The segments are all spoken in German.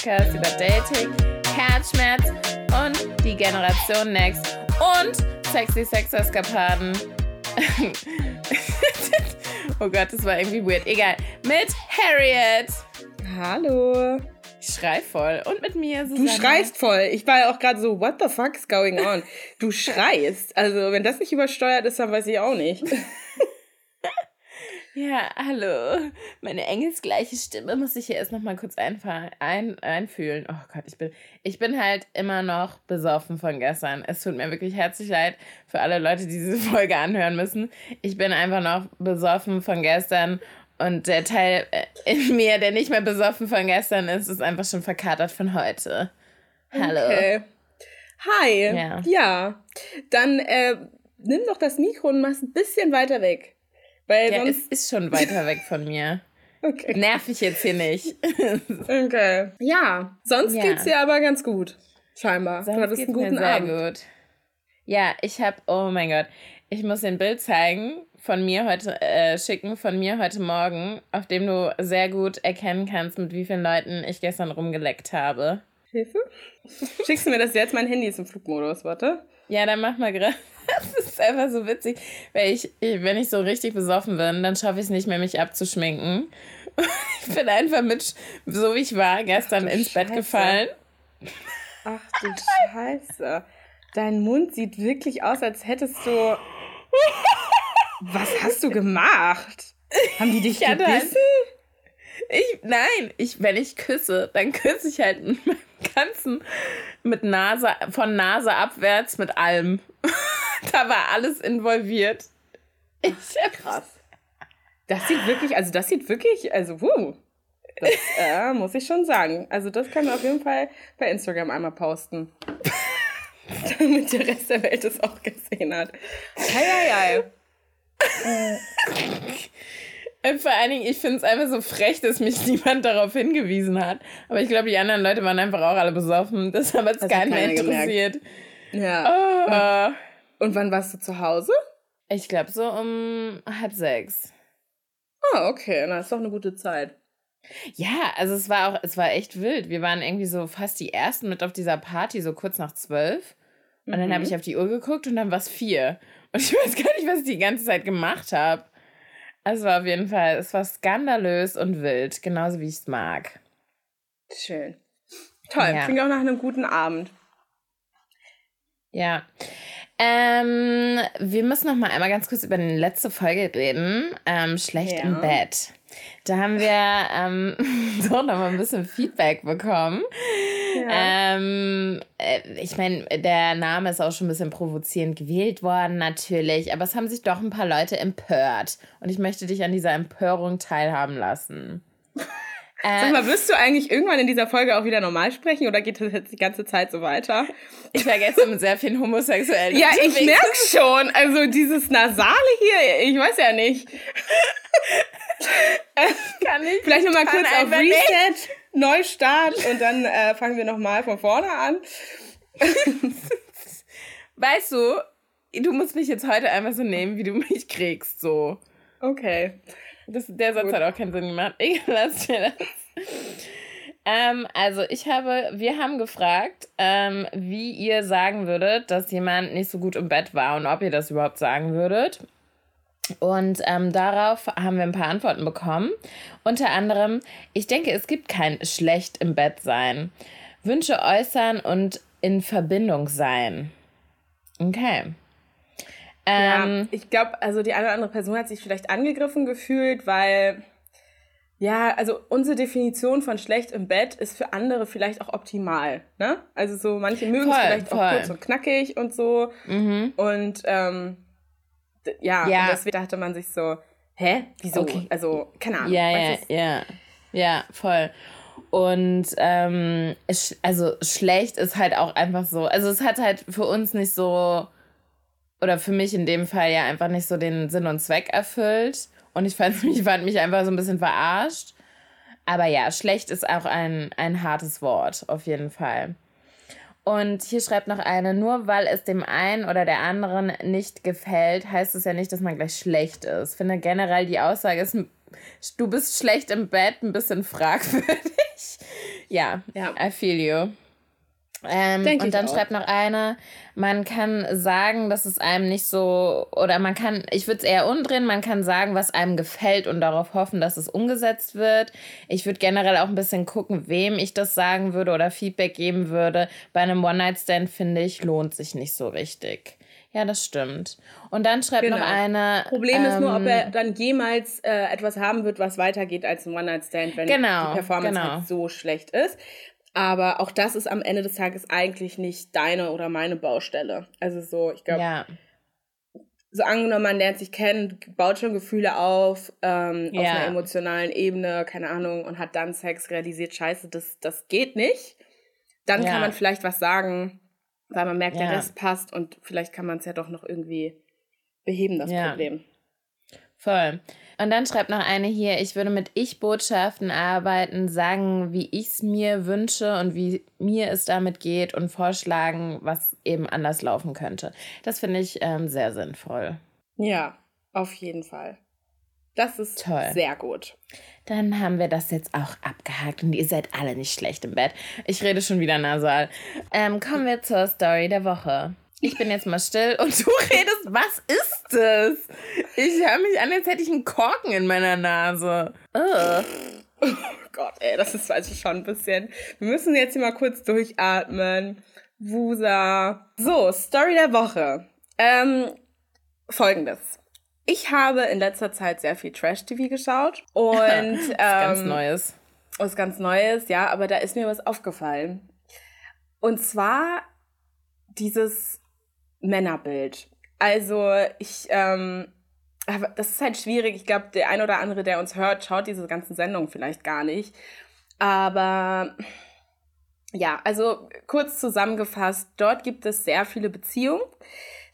Podcast über Dating, Herzschmerz und die Generation Next und sexy Sex-Eskapaden. oh Gott, das war irgendwie weird. Egal. Mit Harriet. Hallo. Ich schrei voll. Und mit mir, Susanne. Du schreist voll. Ich war ja auch gerade so, what the fuck is going on? Du schreist. Also, wenn das nicht übersteuert ist, dann weiß ich auch nicht. Ja, hallo. Meine engelsgleiche Stimme muss ich hier erst noch mal kurz ein, einfühlen. Oh Gott, ich bin, ich bin halt immer noch besoffen von gestern. Es tut mir wirklich herzlich leid für alle Leute, die diese Folge anhören müssen. Ich bin einfach noch besoffen von gestern und der Teil äh, in mir, der nicht mehr besoffen von gestern ist, ist einfach schon verkatert von heute. Hallo. Okay. Hi. Ja. ja. Dann äh, nimm doch das Mikro und mach es ein bisschen weiter weg. Weil ja, sonst... es ist schon weiter weg von mir. Okay. Nerv ich jetzt hier nicht. okay. Ja, sonst ja. geht's dir aber ganz gut. Scheinbar. Sonst du hattest einen guten sehr Abend. gut. Ja, ich hab, oh mein Gott, ich muss dir ein Bild zeigen von mir heute, äh, schicken, von mir heute Morgen, auf dem du sehr gut erkennen kannst, mit wie vielen Leuten ich gestern rumgeleckt habe. Hilfe? Schickst du mir das jetzt? Mein Handy ist im Flugmodus, warte. Ja, dann mach mal gerade. Das ist einfach so witzig. Weil ich, wenn ich so richtig besoffen bin, dann schaffe ich es nicht mehr, mich abzuschminken. Ich bin einfach mit, so wie ich war, gestern Ach, ins Scheiße. Bett gefallen. Ach du Scheiße. Dein Mund sieht wirklich aus, als hättest du. Was hast du gemacht? Haben die dich gebissen? Halt, ich, nein, ich, wenn ich küsse, dann küsse ich halt mit meinem ganzen, mit Nase, von Nase abwärts mit allem. da war alles involviert. Ich, krass. Das sieht wirklich, also das sieht wirklich, also wuh. Das äh, muss ich schon sagen. Also das können wir auf jeden Fall bei Instagram einmal posten. Damit der Rest der Welt es auch gesehen hat. Hei, hei, hei. Vor allen Dingen, ich finde es einfach so frech, dass mich niemand darauf hingewiesen hat. Aber ich glaube, die anderen Leute waren einfach auch alle besoffen. Das hat jetzt keinen mehr interessiert. Ja. Oh. Und wann warst du zu Hause? Ich glaube so um halb sechs. Ah, okay. Na, ist doch eine gute Zeit. Ja, also es war auch, es war echt wild. Wir waren irgendwie so fast die ersten mit auf dieser Party, so kurz nach zwölf. Und mhm. dann habe ich auf die Uhr geguckt und dann war es vier. Und ich weiß gar nicht, was ich die ganze Zeit gemacht habe. Es war auf jeden Fall, es war skandalös und wild, genauso wie ich es mag. Schön. Toll, ja. klingt auch nach einem guten Abend. Ja. Ähm, wir müssen noch mal einmal ganz kurz über die letzte Folge reden. Ähm, schlecht ja. im Bett. Da haben wir ähm, so noch mal ein bisschen Feedback bekommen. Ja. Ähm, äh, ich meine, der Name ist auch schon ein bisschen provozierend gewählt worden, natürlich, aber es haben sich doch ein paar Leute empört. Und ich möchte dich an dieser Empörung teilhaben lassen. Sag mal, wirst du eigentlich irgendwann in dieser Folge auch wieder normal sprechen oder geht das jetzt die ganze Zeit so weiter? Ich vergesse mit sehr vielen Homosexuellen. Ja, ich merke schon. Also dieses Nasale hier, ich weiß ja nicht. Kann ich. Vielleicht nochmal kurz auf Reset, nicht. Neustart und dann äh, fangen wir nochmal von vorne an. weißt du, du musst mich jetzt heute einfach so nehmen, wie du mich kriegst, so. Okay. Das, der Satz Gut. hat auch keinen Sinn gemacht. Ich lasse mir das. Ähm, also ich habe, wir haben gefragt, ähm, wie ihr sagen würdet, dass jemand nicht so gut im Bett war und ob ihr das überhaupt sagen würdet. Und ähm, darauf haben wir ein paar Antworten bekommen. Unter anderem, ich denke, es gibt kein schlecht im Bett sein. Wünsche äußern und in Verbindung sein. Okay. Ähm, ja, ich glaube, also die eine oder andere Person hat sich vielleicht angegriffen gefühlt, weil ja, also unsere Definition von schlecht im Bett ist für andere vielleicht auch optimal. Ne? Also so manche mögen es vielleicht voll. auch kurz und knackig und so. Mhm. Und ähm, ja, ja. Und deswegen dachte man sich so, hä? Wieso? Okay. Also, keine Ahnung. Ja, ja, ja. Ja, voll. Und ähm, also schlecht ist halt auch einfach so. Also es hat halt für uns nicht so, oder für mich in dem Fall ja einfach nicht so den Sinn und Zweck erfüllt. Und ich fand mich, fand mich einfach so ein bisschen verarscht. Aber ja, schlecht ist auch ein, ein hartes Wort, auf jeden Fall. Und hier schreibt noch eine, nur weil es dem einen oder der anderen nicht gefällt, heißt es ja nicht, dass man gleich schlecht ist. Ich finde generell die Aussage ist, du bist schlecht im Bett, ein bisschen fragwürdig. ja, ja, I feel you. Ähm, und dann schreibt noch einer, man kann sagen, dass es einem nicht so, oder man kann, ich würde es eher umdrehen, man kann sagen, was einem gefällt und darauf hoffen, dass es umgesetzt wird. Ich würde generell auch ein bisschen gucken, wem ich das sagen würde oder Feedback geben würde. Bei einem One-Night-Stand, finde ich, lohnt sich nicht so richtig. Ja, das stimmt. Und dann schreibt genau. noch eine. Problem ähm, ist nur, ob er ähm, dann jemals äh, etwas haben wird, was weitergeht als ein One-Night-Stand, wenn genau, die Performance genau. halt so schlecht ist. Aber auch das ist am Ende des Tages eigentlich nicht deine oder meine Baustelle. Also so, ich glaube, ja. so angenommen, man lernt sich kennen, baut schon Gefühle auf, ähm, ja. auf einer emotionalen Ebene, keine Ahnung, und hat dann Sex, realisiert, scheiße, das, das geht nicht. Dann ja. kann man vielleicht was sagen, weil man merkt, der Rest passt und vielleicht kann man es ja doch noch irgendwie beheben, das Problem. Voll. Und dann schreibt noch eine hier, ich würde mit Ich-Botschaften arbeiten, sagen, wie ich es mir wünsche und wie mir es damit geht und vorschlagen, was eben anders laufen könnte. Das finde ich ähm, sehr sinnvoll. Ja, auf jeden Fall. Das ist Toll. sehr gut. Dann haben wir das jetzt auch abgehakt und ihr seid alle nicht schlecht im Bett. Ich rede schon wieder nasal. Ähm, kommen wir zur Story der Woche. Ich bin jetzt mal still und du redest, was ist das? Ich höre mich an, als hätte ich einen Korken in meiner Nase. Ugh. Oh Gott, ey, das ist also schon ein bisschen. Wir müssen jetzt hier mal kurz durchatmen. Wusa. So, Story der Woche. Ähm, folgendes. Ich habe in letzter Zeit sehr viel Trash-TV geschaut. Und. ähm, ganz Neues. Was ganz Neues, ja, aber da ist mir was aufgefallen. Und zwar dieses Männerbild. Also ich, ähm, das ist halt schwierig. Ich glaube, der ein oder andere, der uns hört, schaut diese ganzen Sendungen vielleicht gar nicht. Aber ja, also kurz zusammengefasst, dort gibt es sehr viele Beziehungen,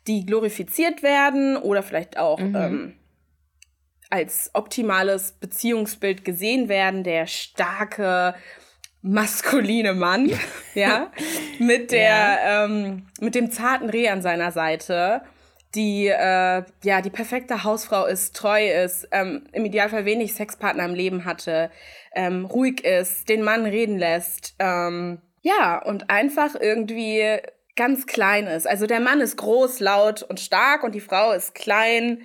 die glorifiziert werden oder vielleicht auch mhm. ähm, als optimales Beziehungsbild gesehen werden. Der starke, maskuline Mann, ja, mit der, ja. ähm, mit dem zarten Reh an seiner Seite, die, äh, ja, die perfekte Hausfrau ist, treu ist, ähm, im Idealfall wenig Sexpartner im Leben hatte, ähm, ruhig ist, den Mann reden lässt, ähm, ja, und einfach irgendwie ganz klein ist. Also der Mann ist groß, laut und stark und die Frau ist klein,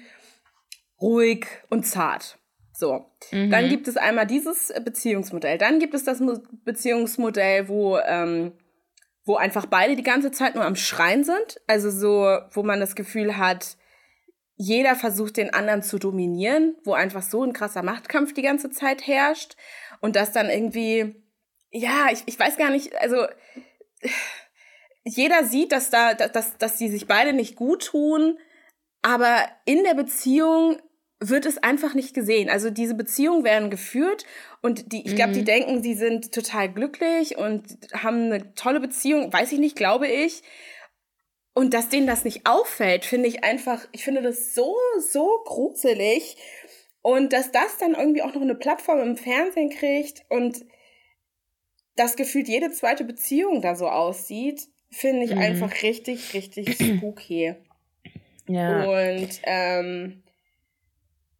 ruhig und zart. So. Mhm. Dann gibt es einmal dieses Beziehungsmodell. Dann gibt es das Beziehungsmodell, wo, ähm, wo einfach beide die ganze Zeit nur am Schreien sind. Also so, wo man das Gefühl hat, jeder versucht den anderen zu dominieren, wo einfach so ein krasser Machtkampf die ganze Zeit herrscht. Und das dann irgendwie, ja, ich, ich weiß gar nicht, also jeder sieht, dass da, dass, dass die sich beide nicht gut tun, aber in der Beziehung wird es einfach nicht gesehen. Also diese Beziehungen werden geführt und die, ich glaube, die mhm. denken, sie sind total glücklich und haben eine tolle Beziehung, weiß ich nicht, glaube ich. Und dass denen das nicht auffällt, finde ich einfach, ich finde das so, so gruselig. Und dass das dann irgendwie auch noch eine Plattform im Fernsehen kriegt und das gefühlt jede zweite Beziehung da so aussieht, finde ich mhm. einfach richtig, richtig spooky. Ja. Und ähm,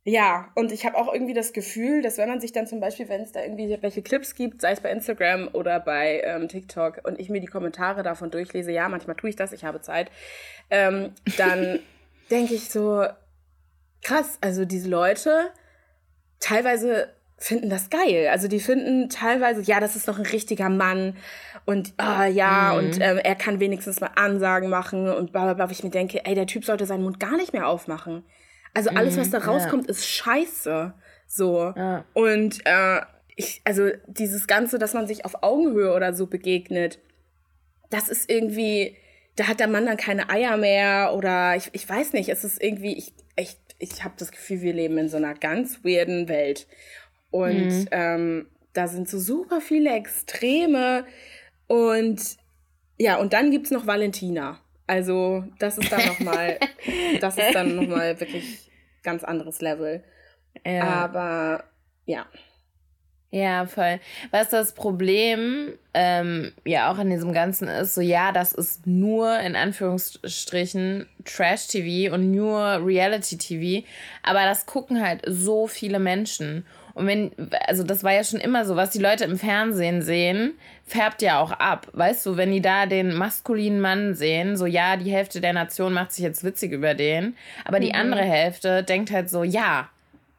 ja, und ich habe auch irgendwie das Gefühl, dass wenn man sich dann zum Beispiel, wenn es da irgendwie welche Clips gibt, sei es bei Instagram oder bei ähm, TikTok und ich mir die Kommentare davon durchlese, ja, manchmal tue ich das, ich habe Zeit, ähm, dann denke ich so, krass, also diese Leute teilweise finden das geil. Also die finden teilweise, ja, das ist doch ein richtiger Mann und ah, ja, mhm. und ähm, er kann wenigstens mal Ansagen machen und bla bla bla. Ich mir denke, ey, der Typ sollte seinen Mund gar nicht mehr aufmachen. Also alles, was da mhm, rauskommt, ja. ist scheiße. So. Ja. Und äh, ich, also dieses Ganze, dass man sich auf Augenhöhe oder so begegnet, das ist irgendwie, da hat der Mann dann keine Eier mehr oder ich, ich weiß nicht, es ist irgendwie, ich, ich, ich habe das Gefühl, wir leben in so einer ganz weirden Welt. Und mhm. ähm, da sind so super viele Extreme und ja, und dann gibt's noch Valentina. Also, das ist dann nochmal, das ist dann nochmal wirklich ganz anderes Level. Ja. Aber ja. Ja, voll. Was das Problem ähm, ja auch an diesem Ganzen ist, so ja, das ist nur in Anführungsstrichen Trash-TV und nur Reality-TV, aber das gucken halt so viele Menschen. Und wenn, also das war ja schon immer so, was die Leute im Fernsehen sehen, färbt ja auch ab. Weißt du, wenn die da den maskulinen Mann sehen, so ja, die Hälfte der Nation macht sich jetzt witzig über den, aber die mhm. andere Hälfte denkt halt so, ja,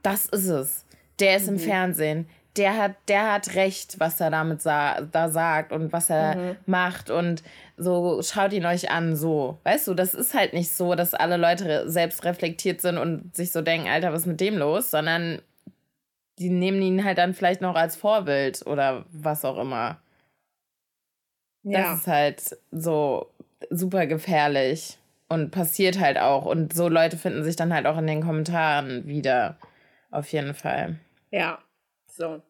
das ist es. Der ist mhm. im Fernsehen. Der hat, der hat recht, was er damit sa da sagt und was er mhm. macht. Und so schaut ihn euch an, so. Weißt du, das ist halt nicht so, dass alle Leute selbst reflektiert sind und sich so denken, Alter, was ist mit dem los? Sondern die nehmen ihn halt dann vielleicht noch als Vorbild oder was auch immer. Ja. Das ist halt so super gefährlich und passiert halt auch. Und so Leute finden sich dann halt auch in den Kommentaren wieder. Auf jeden Fall. Ja, so.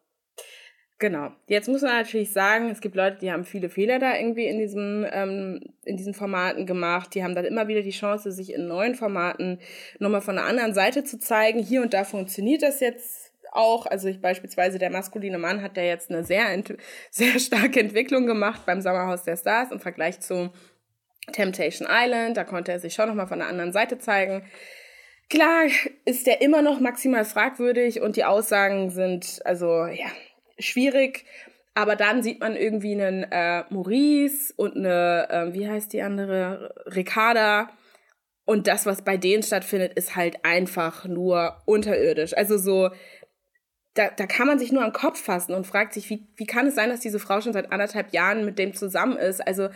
Genau. Jetzt muss man natürlich sagen, es gibt Leute, die haben viele Fehler da irgendwie in diesem ähm, in diesen Formaten gemacht. Die haben dann immer wieder die Chance, sich in neuen Formaten nochmal von einer anderen Seite zu zeigen. Hier und da funktioniert das jetzt auch. Also ich beispielsweise der maskuline Mann hat ja jetzt eine sehr sehr starke Entwicklung gemacht beim Sommerhaus der Stars im Vergleich zu Temptation Island. Da konnte er sich schon nochmal von einer anderen Seite zeigen. Klar ist der immer noch maximal fragwürdig und die Aussagen sind also ja schwierig. Aber dann sieht man irgendwie einen äh, Maurice und eine, äh, wie heißt die andere, Ricarda. Und das, was bei denen stattfindet, ist halt einfach nur unterirdisch. Also so, da, da kann man sich nur am Kopf fassen und fragt sich, wie, wie kann es sein, dass diese Frau schon seit anderthalb Jahren mit dem zusammen ist? Also,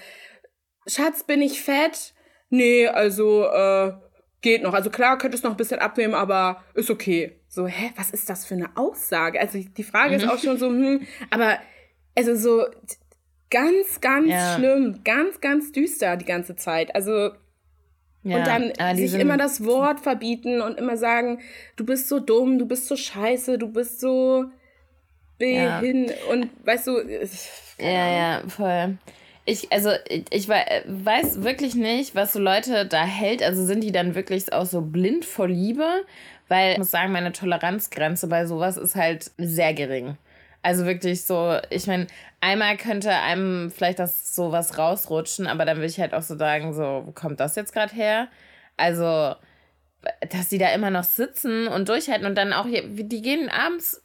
Schatz, bin ich fett? Nee, also, äh, geht noch. Also klar, könnte es noch ein bisschen abnehmen, aber ist okay. So, hä, was ist das für eine Aussage? Also die Frage mhm. ist auch schon so, hm, aber also so ganz, ganz ja. schlimm, ganz, ganz düster die ganze Zeit. Also ja, und dann ah, sich immer das Wort verbieten und immer sagen, du bist so dumm, du bist so scheiße, du bist so behin ja. und weißt du. Ja, ja, voll. Ich, also, ich, ich weiß wirklich nicht, was so Leute da hält. Also sind die dann wirklich auch so blind vor Liebe? Weil ich muss sagen, meine Toleranzgrenze bei sowas ist halt sehr gering. Also wirklich so, ich meine, einmal könnte einem vielleicht das sowas rausrutschen, aber dann würde ich halt auch so sagen, so, wo kommt das jetzt gerade her? Also, dass die da immer noch sitzen und durchhalten und dann auch, die gehen abends,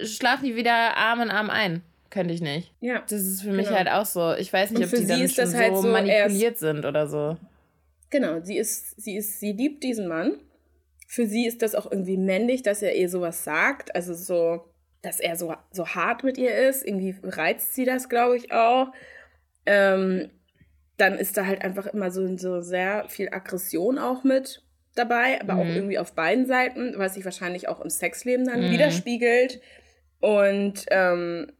schlafen die wieder Arm in Arm ein. Könnte ich nicht. Ja. Das ist für mich genau. halt auch so. Ich weiß nicht, ob die dann schon halt so, so manipuliert sind oder so. Genau, sie ist, sie ist, sie liebt diesen Mann. Für sie ist das auch irgendwie männlich, dass er ihr sowas sagt. Also so, dass er so, so hart mit ihr ist. Irgendwie reizt sie das, glaube ich, auch. Ähm, dann ist da halt einfach immer so, so sehr viel Aggression auch mit dabei, aber mhm. auch irgendwie auf beiden Seiten, was sich wahrscheinlich auch im Sexleben dann mhm. widerspiegelt. Und ähm,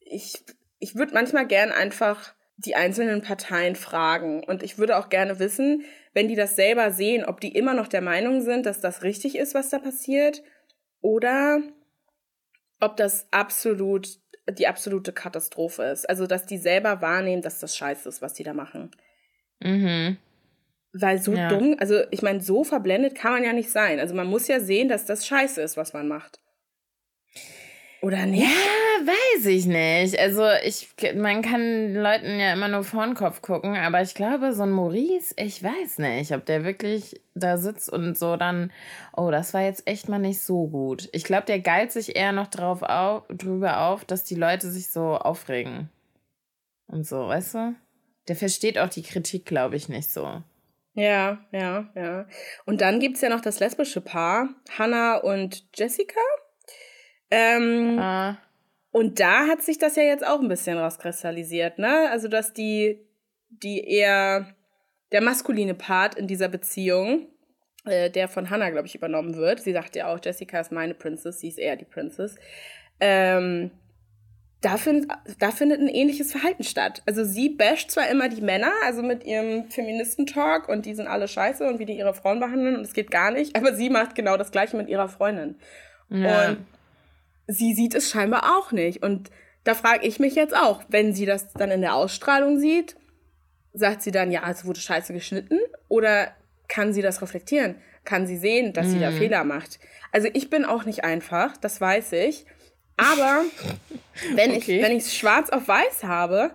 ich, ich würde manchmal gern einfach die einzelnen Parteien fragen. Und ich würde auch gerne wissen, wenn die das selber sehen, ob die immer noch der Meinung sind, dass das richtig ist, was da passiert, oder ob das absolut die absolute Katastrophe ist. Also, dass die selber wahrnehmen, dass das scheiße ist, was die da machen. Mhm. Weil so ja. dumm, also ich meine, so verblendet kann man ja nicht sein. Also man muss ja sehen, dass das scheiße ist, was man macht. Oder nicht? Ja, weiß ich nicht. Also ich, man kann Leuten ja immer nur vor den Kopf gucken, aber ich glaube, so ein Maurice, ich weiß nicht, ob der wirklich da sitzt und so dann, oh, das war jetzt echt mal nicht so gut. Ich glaube, der geilt sich eher noch drauf auf, drüber auf, dass die Leute sich so aufregen. Und so, weißt du? Der versteht auch die Kritik, glaube ich, nicht so. Ja, ja, ja. Und dann gibt es ja noch das lesbische Paar, Hannah und Jessica. Ähm, ah. Und da hat sich das ja jetzt auch ein bisschen rauskristallisiert, ne? Also, dass die, die eher der maskuline Part in dieser Beziehung, äh, der von Hannah, glaube ich, übernommen wird. Sie sagt ja auch, Jessica ist meine Princess, sie ist eher die Princess. Ähm, da, find, da findet ein ähnliches Verhalten statt. Also sie basht zwar immer die Männer, also mit ihrem Feministentalk und die sind alle scheiße und wie die ihre Frauen behandeln und es geht gar nicht, aber sie macht genau das gleiche mit ihrer Freundin. Ja. Und sie sieht es scheinbar auch nicht. Und da frage ich mich jetzt auch, wenn sie das dann in der Ausstrahlung sieht, sagt sie dann, ja, es wurde scheiße geschnitten? Oder kann sie das reflektieren? Kann sie sehen, dass mm. sie da mhm. Fehler macht? Also ich bin auch nicht einfach, das weiß ich. Aber wenn okay. ich wenn ich es schwarz auf weiß habe,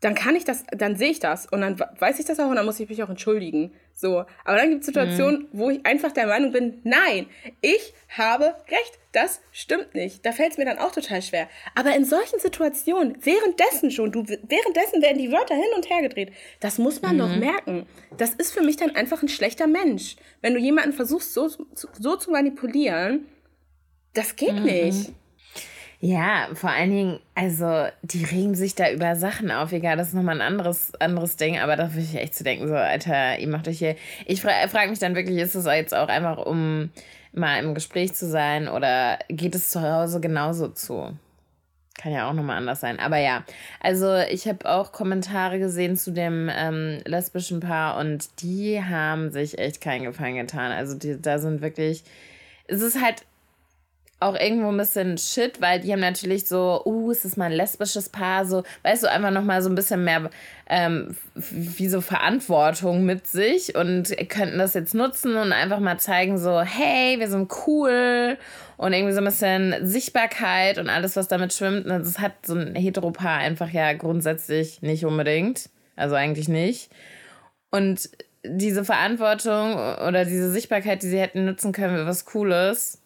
dann kann ich das, dann sehe ich das und dann weiß ich das auch und dann muss ich mich auch entschuldigen. So. Aber dann gibt es Situationen, mhm. wo ich einfach der Meinung bin, nein, ich habe recht. Das stimmt nicht. Da fällt es mir dann auch total schwer. Aber in solchen Situationen, währenddessen schon, du, währenddessen werden die Wörter hin und her gedreht. Das muss man mhm. doch merken. Das ist für mich dann einfach ein schlechter Mensch. Wenn du jemanden versuchst, so, so zu manipulieren, das geht mhm. nicht. Ja, vor allen Dingen, also die regen sich da über Sachen auf, egal, das ist nochmal ein anderes, anderes Ding, aber da würde ich echt zu denken, so, Alter, ihr macht euch hier. Ich frage frag mich dann wirklich, ist es jetzt auch einfach, um mal im Gespräch zu sein oder geht es zu Hause genauso zu? Kann ja auch nochmal anders sein. Aber ja, also ich habe auch Kommentare gesehen zu dem ähm, lesbischen Paar und die haben sich echt keinen Gefallen getan. Also die, da sind wirklich, es ist halt auch irgendwo ein bisschen shit, weil die haben natürlich so, uh, es ist mal ein lesbisches Paar, so, weißt du, einfach nochmal so ein bisschen mehr ähm, wie so Verantwortung mit sich und könnten das jetzt nutzen und einfach mal zeigen, so, hey, wir sind cool und irgendwie so ein bisschen Sichtbarkeit und alles, was damit schwimmt. Das hat so ein Heteropaar einfach ja grundsätzlich nicht unbedingt. Also eigentlich nicht. Und diese Verantwortung oder diese Sichtbarkeit, die sie hätten nutzen können für was Cooles,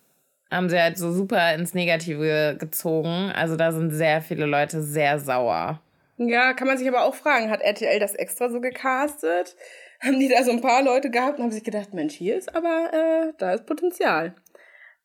haben sie halt so super ins Negative gezogen. Also da sind sehr viele Leute sehr sauer. Ja, kann man sich aber auch fragen, hat RTL das extra so gecastet? Haben die da so ein paar Leute gehabt und haben sich gedacht, Mensch, hier ist aber, äh, da ist Potenzial.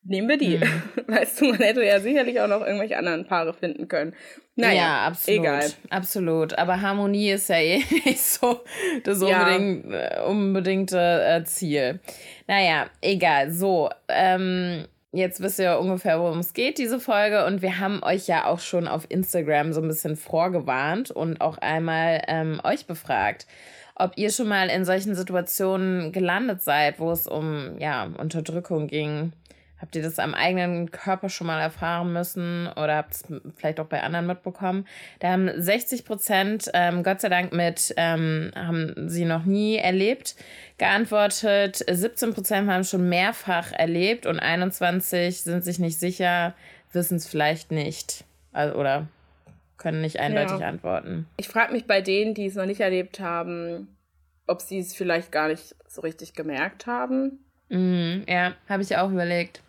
Nehmen wir die. Hm. Weißt du, man hätte ja sicherlich auch noch irgendwelche anderen Paare finden können. Naja, ja, absolut. Egal. Absolut. Aber Harmonie ist ja eh nicht so das ja. Äh, unbedingte äh, Ziel. Naja, egal. So, ähm, Jetzt wisst ihr ungefähr, worum es geht, diese Folge. Und wir haben euch ja auch schon auf Instagram so ein bisschen vorgewarnt und auch einmal ähm, euch befragt, ob ihr schon mal in solchen Situationen gelandet seid, wo es um ja, Unterdrückung ging Habt ihr das am eigenen Körper schon mal erfahren müssen oder habt es vielleicht auch bei anderen mitbekommen? Da haben 60 Prozent, ähm, Gott sei Dank mit, ähm, haben sie noch nie erlebt, geantwortet. 17 Prozent haben schon mehrfach erlebt und 21 sind sich nicht sicher, wissen es vielleicht nicht. Also, oder können nicht eindeutig ja. antworten. Ich frage mich bei denen, die es noch nicht erlebt haben, ob sie es vielleicht gar nicht so richtig gemerkt haben. Mhm, ja, habe ich auch überlegt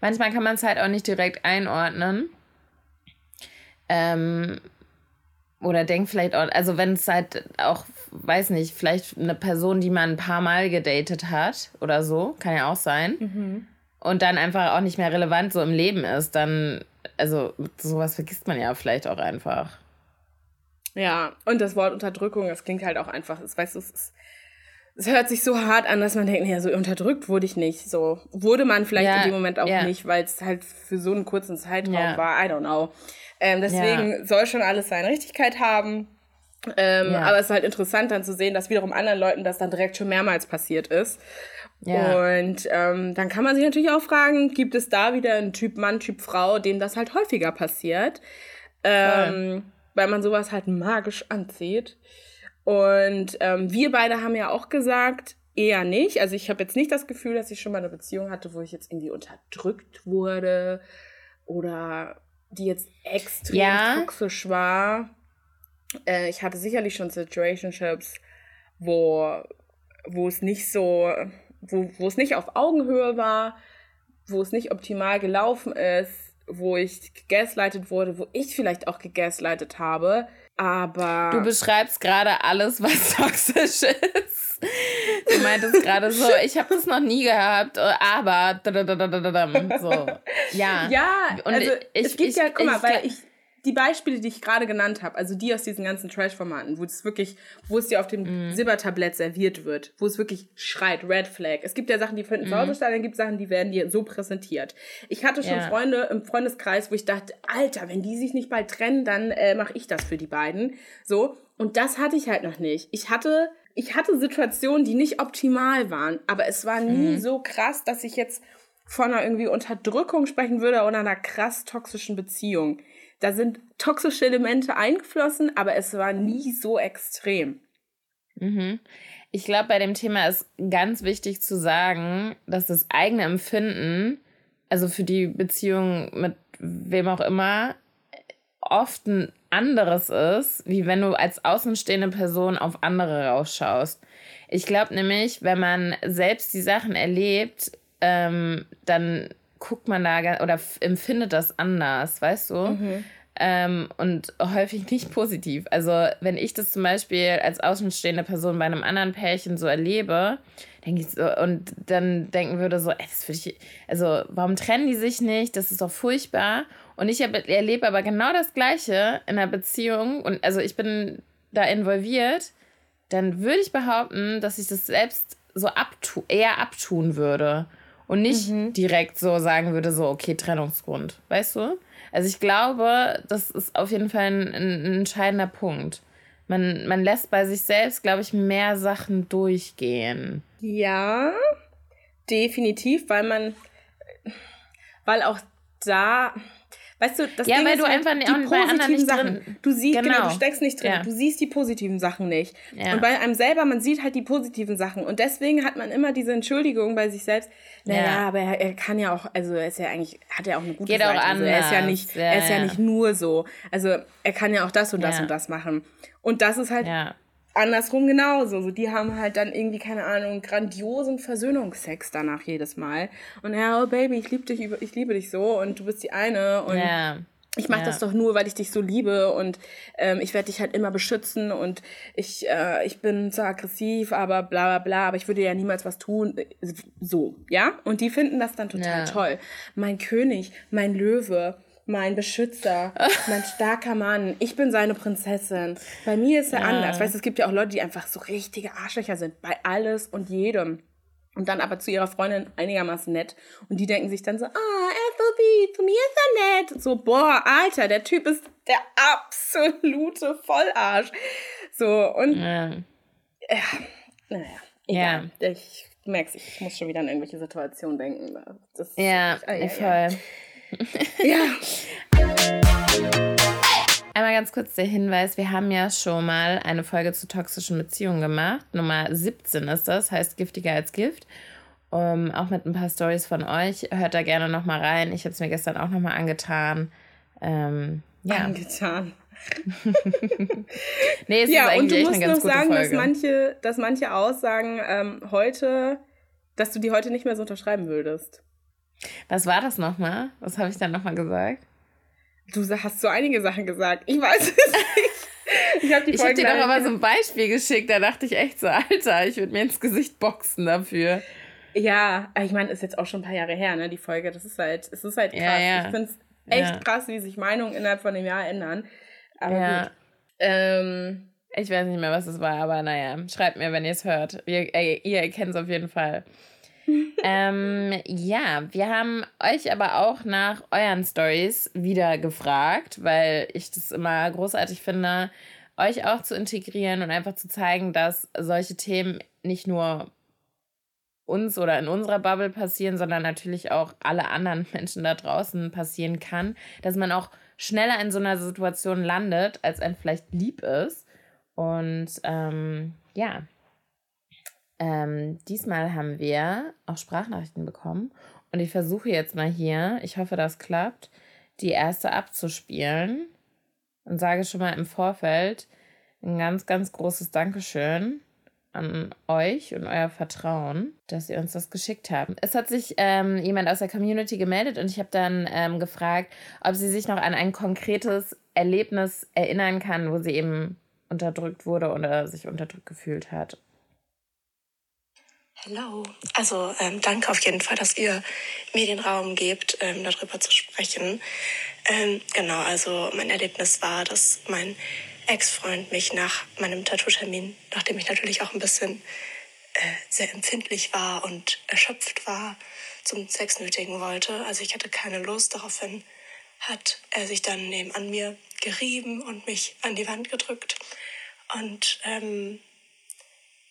manchmal kann man es halt auch nicht direkt einordnen. Ähm, oder denkt vielleicht auch, also wenn es halt auch, weiß nicht, vielleicht eine Person, die man ein paar Mal gedatet hat oder so, kann ja auch sein. Mhm. Und dann einfach auch nicht mehr relevant so im Leben ist, dann, also sowas vergisst man ja vielleicht auch einfach. Ja, und das Wort Unterdrückung, das klingt halt auch einfach, das, weißt du, es ist es hört sich so hart an, dass man denkt, ja, so unterdrückt wurde ich nicht. So wurde man vielleicht ja, in dem Moment auch ja. nicht, weil es halt für so einen kurzen Zeitraum ja. war. I don't know. Ähm, deswegen soll schon alles seine Richtigkeit haben. Ähm, aber es ist halt interessant dann zu sehen, dass wiederum anderen Leuten das dann direkt schon mehrmals passiert ist. Und ähm, dann kann man sich natürlich auch fragen, gibt es da wieder einen Typ Mann, Typ Frau, dem das halt häufiger passiert? Ähm, weil man sowas halt magisch anzieht. Und ähm, wir beide haben ja auch gesagt, eher nicht. Also ich habe jetzt nicht das Gefühl, dass ich schon mal eine Beziehung hatte, wo ich jetzt irgendwie unterdrückt wurde oder die jetzt extrem ja. toxisch war. Äh, ich hatte sicherlich schon Situationships, wo, wo es nicht so, wo, wo es nicht auf Augenhöhe war, wo es nicht optimal gelaufen ist, wo ich gegaslightet wurde, wo ich vielleicht auch gegaslightet habe. Aber. Du beschreibst gerade alles, was toxisch ist. Du meintest gerade so, ich habe das noch nie gehabt, aber so. Ja. Ja, und also ich, es gibt ich, ja, guck mal, weil ich die Beispiele, die ich gerade genannt habe, also die aus diesen ganzen Trash-Formaten, wo es wirklich, wo es dir auf dem mm. Silbertablett serviert wird, wo es wirklich schreit, Red Flag. Es gibt ja Sachen, die finden mm. zu Hause statt, dann gibt es Sachen, die werden dir so präsentiert. Ich hatte schon ja. Freunde im Freundeskreis, wo ich dachte, Alter, wenn die sich nicht bald trennen, dann äh, mache ich das für die beiden. So. Und das hatte ich halt noch nicht. Ich hatte, ich hatte Situationen, die nicht optimal waren, aber es war nie mm. so krass, dass ich jetzt von einer irgendwie Unterdrückung sprechen würde oder einer krass toxischen Beziehung. Da sind toxische Elemente eingeflossen, aber es war nie so extrem. Mhm. Ich glaube, bei dem Thema ist ganz wichtig zu sagen, dass das eigene Empfinden, also für die Beziehung mit wem auch immer, oft ein anderes ist, wie wenn du als außenstehende Person auf andere rausschaust. Ich glaube nämlich, wenn man selbst die Sachen erlebt, ähm, dann guckt man da oder empfindet das anders, weißt du? Mhm. Ähm, und häufig nicht positiv. Also, wenn ich das zum Beispiel als außenstehende Person bei einem anderen Pärchen so erlebe, denke ich so, und dann denken würde so, ey, das würde ich, also, warum trennen die sich nicht? Das ist doch furchtbar. Und ich erlebe aber genau das Gleiche in einer Beziehung und also ich bin da involviert, dann würde ich behaupten, dass ich das selbst so abtu eher abtun würde und nicht mhm. direkt so sagen würde, so, okay, Trennungsgrund. Weißt du? Also ich glaube, das ist auf jeden Fall ein, ein entscheidender Punkt. Man, man lässt bei sich selbst, glaube ich, mehr Sachen durchgehen. Ja, definitiv, weil man, weil auch da, Weißt du, das ja, Ding weil ist du halt einfach die positiven Sachen. Du siehst, genau. genau. du steckst nicht drin. Ja. Du siehst die positiven Sachen nicht. Ja. Und bei einem selber, man sieht halt die positiven Sachen. Und deswegen hat man immer diese Entschuldigung bei sich selbst. Naja, ja. aber er, er, kann ja auch, also er ist ja eigentlich, hat er auch eine gute Geht Seite. Auch also er ist ja nicht, er ist ja, nicht nur so. Also er kann ja auch das und das und das machen. Und das ist halt andersrum genauso. So, die haben halt dann irgendwie, keine Ahnung, grandiosen Versöhnungsex danach jedes Mal. Und ja, oh Baby, ich liebe dich, ich liebe dich so und du bist die eine und ja. ich mache ja. das doch nur, weil ich dich so liebe und ähm, ich werde dich halt immer beschützen und ich, äh, ich bin zwar aggressiv, aber bla bla bla, aber ich würde ja niemals was tun. So, ja? Und die finden das dann total ja. toll. Mein König, mein Löwe, mein Beschützer, mein starker Mann. Ich bin seine Prinzessin. Bei mir ist er ja. anders. Weißt du, es gibt ja auch Leute, die einfach so richtige Arschlöcher sind. Bei alles und jedem. Und dann aber zu ihrer Freundin einigermaßen nett. Und die denken sich dann so, ah, oh, zu mir ist er nett. So, boah, Alter, der Typ ist der absolute Vollarsch. So, und ja, ja naja, egal. Ja. Ich merke ich muss schon wieder an irgendwelche Situationen denken. Das ja, voll. Ja. Einmal ganz kurz der Hinweis, wir haben ja schon mal eine Folge zu toxischen Beziehungen gemacht. Nummer 17 ist das, heißt giftiger als Gift. Um, auch mit ein paar Stories von euch. Hört da gerne nochmal rein. Ich habe es mir gestern auch nochmal angetan. Ähm, ja. Angetan. nee, es ja, ist eigentlich und du musst noch sagen, Folge. dass manche, dass manche Aussagen ähm, heute, dass du die heute nicht mehr so unterschreiben würdest. Was war das nochmal? Was habe ich dann nochmal gesagt? Du hast so einige Sachen gesagt. Ich weiß es nicht. Ich habe hab dir doch aber so ein Beispiel geschickt. Da dachte ich echt so, Alter, ich würde mir ins Gesicht boxen dafür. Ja, ich meine, ist jetzt auch schon ein paar Jahre her, ne, die Folge. Das ist halt, es ist halt krass. Ja, ja. Ich finde es echt ja. krass, wie sich Meinungen innerhalb von einem Jahr ändern. Aber ja. gut. Ähm, ich weiß nicht mehr, was es war, aber naja, schreibt mir, wenn ihr es hört. Ihr, ihr erkennt es auf jeden Fall ähm, ja, wir haben euch aber auch nach euren Stories wieder gefragt, weil ich das immer großartig finde, euch auch zu integrieren und einfach zu zeigen, dass solche Themen nicht nur uns oder in unserer Bubble passieren, sondern natürlich auch alle anderen Menschen da draußen passieren kann, dass man auch schneller in so einer Situation landet, als einem vielleicht lieb ist. Und ähm, ja, ähm, diesmal haben wir auch Sprachnachrichten bekommen und ich versuche jetzt mal hier, ich hoffe, das klappt, die erste abzuspielen und sage schon mal im Vorfeld ein ganz, ganz großes Dankeschön an euch und euer Vertrauen, dass ihr uns das geschickt habt. Es hat sich ähm, jemand aus der Community gemeldet und ich habe dann ähm, gefragt, ob sie sich noch an ein konkretes Erlebnis erinnern kann, wo sie eben unterdrückt wurde oder sich unterdrückt gefühlt hat. Hallo. Also ähm, danke auf jeden Fall, dass ihr mir den Raum gebt, ähm, darüber zu sprechen. Ähm, genau, also mein Erlebnis war, dass mein Ex-Freund mich nach meinem Tattoo-Termin, nachdem ich natürlich auch ein bisschen äh, sehr empfindlich war und erschöpft war, zum Sex nötigen wollte. Also ich hatte keine Lust. Daraufhin hat er sich dann nebenan mir gerieben und mich an die Wand gedrückt. Und ähm,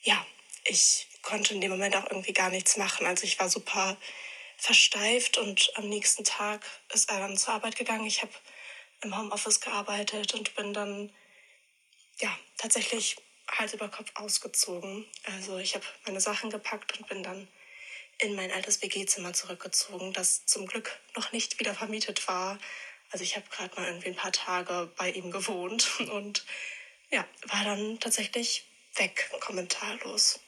ja, ich konnte in dem Moment auch irgendwie gar nichts machen. Also ich war super versteift und am nächsten Tag ist er dann zur Arbeit gegangen. Ich habe im Homeoffice gearbeitet und bin dann ja tatsächlich Hals über Kopf ausgezogen. Also ich habe meine Sachen gepackt und bin dann in mein altes WG-Zimmer zurückgezogen, das zum Glück noch nicht wieder vermietet war. Also ich habe gerade mal irgendwie ein paar Tage bei ihm gewohnt und ja, war dann tatsächlich weg, kommentarlos.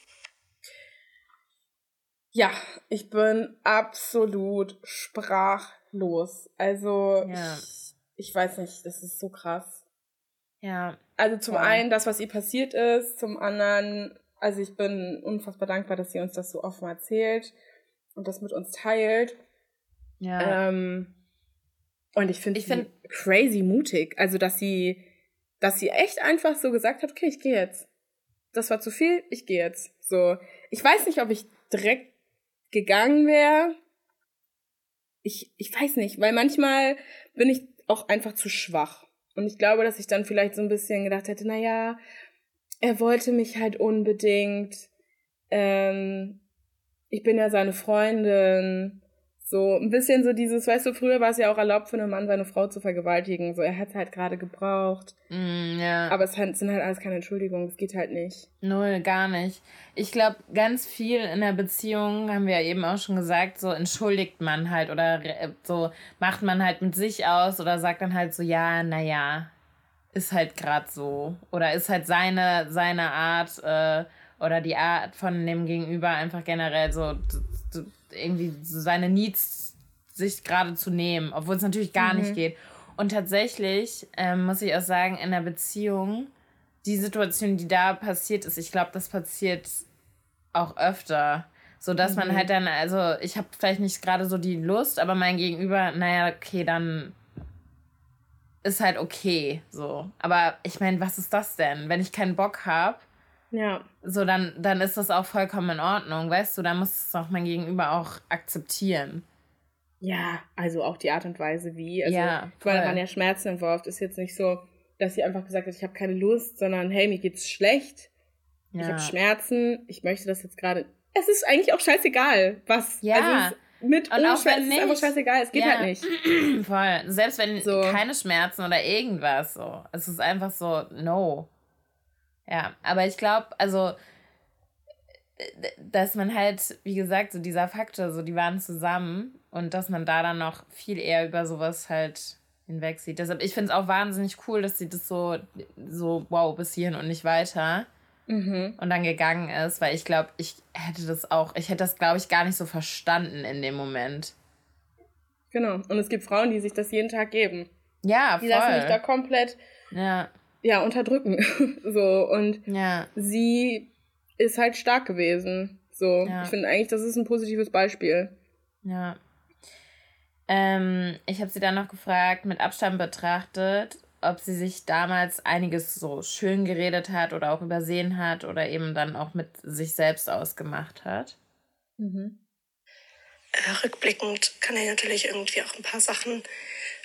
Ja, ich bin absolut sprachlos. Also ja. ich, ich weiß nicht, das ist so krass. Ja. Also zum ja. einen das, was ihr passiert ist, zum anderen, also ich bin unfassbar dankbar, dass sie uns das so offen erzählt und das mit uns teilt. Ja. Ähm, und ich finde ich find, crazy mutig. Also, dass sie, dass sie echt einfach so gesagt hat, okay, ich gehe jetzt. Das war zu viel, ich gehe jetzt. So, ich weiß nicht, ob ich direkt gegangen wäre. Ich, ich weiß nicht, weil manchmal bin ich auch einfach zu schwach. Und ich glaube, dass ich dann vielleicht so ein bisschen gedacht hätte, na ja, er wollte mich halt unbedingt. Ähm, ich bin ja seine Freundin. So ein bisschen so dieses, weißt du, früher war es ja auch erlaubt für einen Mann, seine Frau zu vergewaltigen. So, er hat es halt gerade gebraucht. Mm, ja. Aber es sind halt alles keine Entschuldigungen, es geht halt nicht. Null, gar nicht. Ich glaube, ganz viel in der Beziehung, haben wir ja eben auch schon gesagt, so entschuldigt man halt oder so macht man halt mit sich aus oder sagt dann halt so, ja, naja, ist halt gerade so. Oder ist halt seine, seine Art äh, oder die Art von dem Gegenüber einfach generell so irgendwie seine Needs sich gerade zu nehmen, obwohl es natürlich gar mhm. nicht geht. Und tatsächlich ähm, muss ich auch sagen, in der Beziehung, die Situation, die da passiert ist, ich glaube, das passiert auch öfter. So dass mhm. man halt dann, also ich habe vielleicht nicht gerade so die Lust, aber mein Gegenüber, naja, okay, dann ist halt okay. So. Aber ich meine, was ist das denn? Wenn ich keinen Bock habe, ja. So, dann, dann ist das auch vollkommen in Ordnung, weißt du? Da muss es auch mein Gegenüber auch akzeptieren. Ja, also auch die Art und Weise, wie. Also, ja, weil man ja Schmerzen entworft, ist jetzt nicht so, dass sie einfach gesagt hat, ich habe keine Lust, sondern hey, mir geht's schlecht. Ja. Ich habe Schmerzen, ich möchte das jetzt gerade. Es ist eigentlich auch scheißegal, was. Ja. Also mit und auch wenn nicht, ist einfach scheißegal, es geht ja. halt nicht. Voll. Selbst wenn so. keine Schmerzen oder irgendwas so. Es ist einfach so, no. Ja, aber ich glaube, also, dass man halt, wie gesagt, so dieser Faktor, so die waren zusammen und dass man da dann noch viel eher über sowas halt hinweg sieht. Deshalb, ich finde es auch wahnsinnig cool, dass sie das so, so, wow, bis hierhin und nicht weiter. Mhm. Und dann gegangen ist, weil ich glaube, ich hätte das auch, ich hätte das, glaube ich, gar nicht so verstanden in dem Moment. Genau. Und es gibt Frauen, die sich das jeden Tag geben. Ja, voll. Die lassen sich da komplett ja ja, unterdrücken. so, und ja. sie ist halt stark gewesen. So, ja. ich finde eigentlich, das ist ein positives Beispiel. Ja. Ähm, ich habe sie dann noch gefragt, mit Abstand betrachtet, ob sie sich damals einiges so schön geredet hat oder auch übersehen hat oder eben dann auch mit sich selbst ausgemacht hat. Mhm. Äh, rückblickend kann er natürlich irgendwie auch ein paar Sachen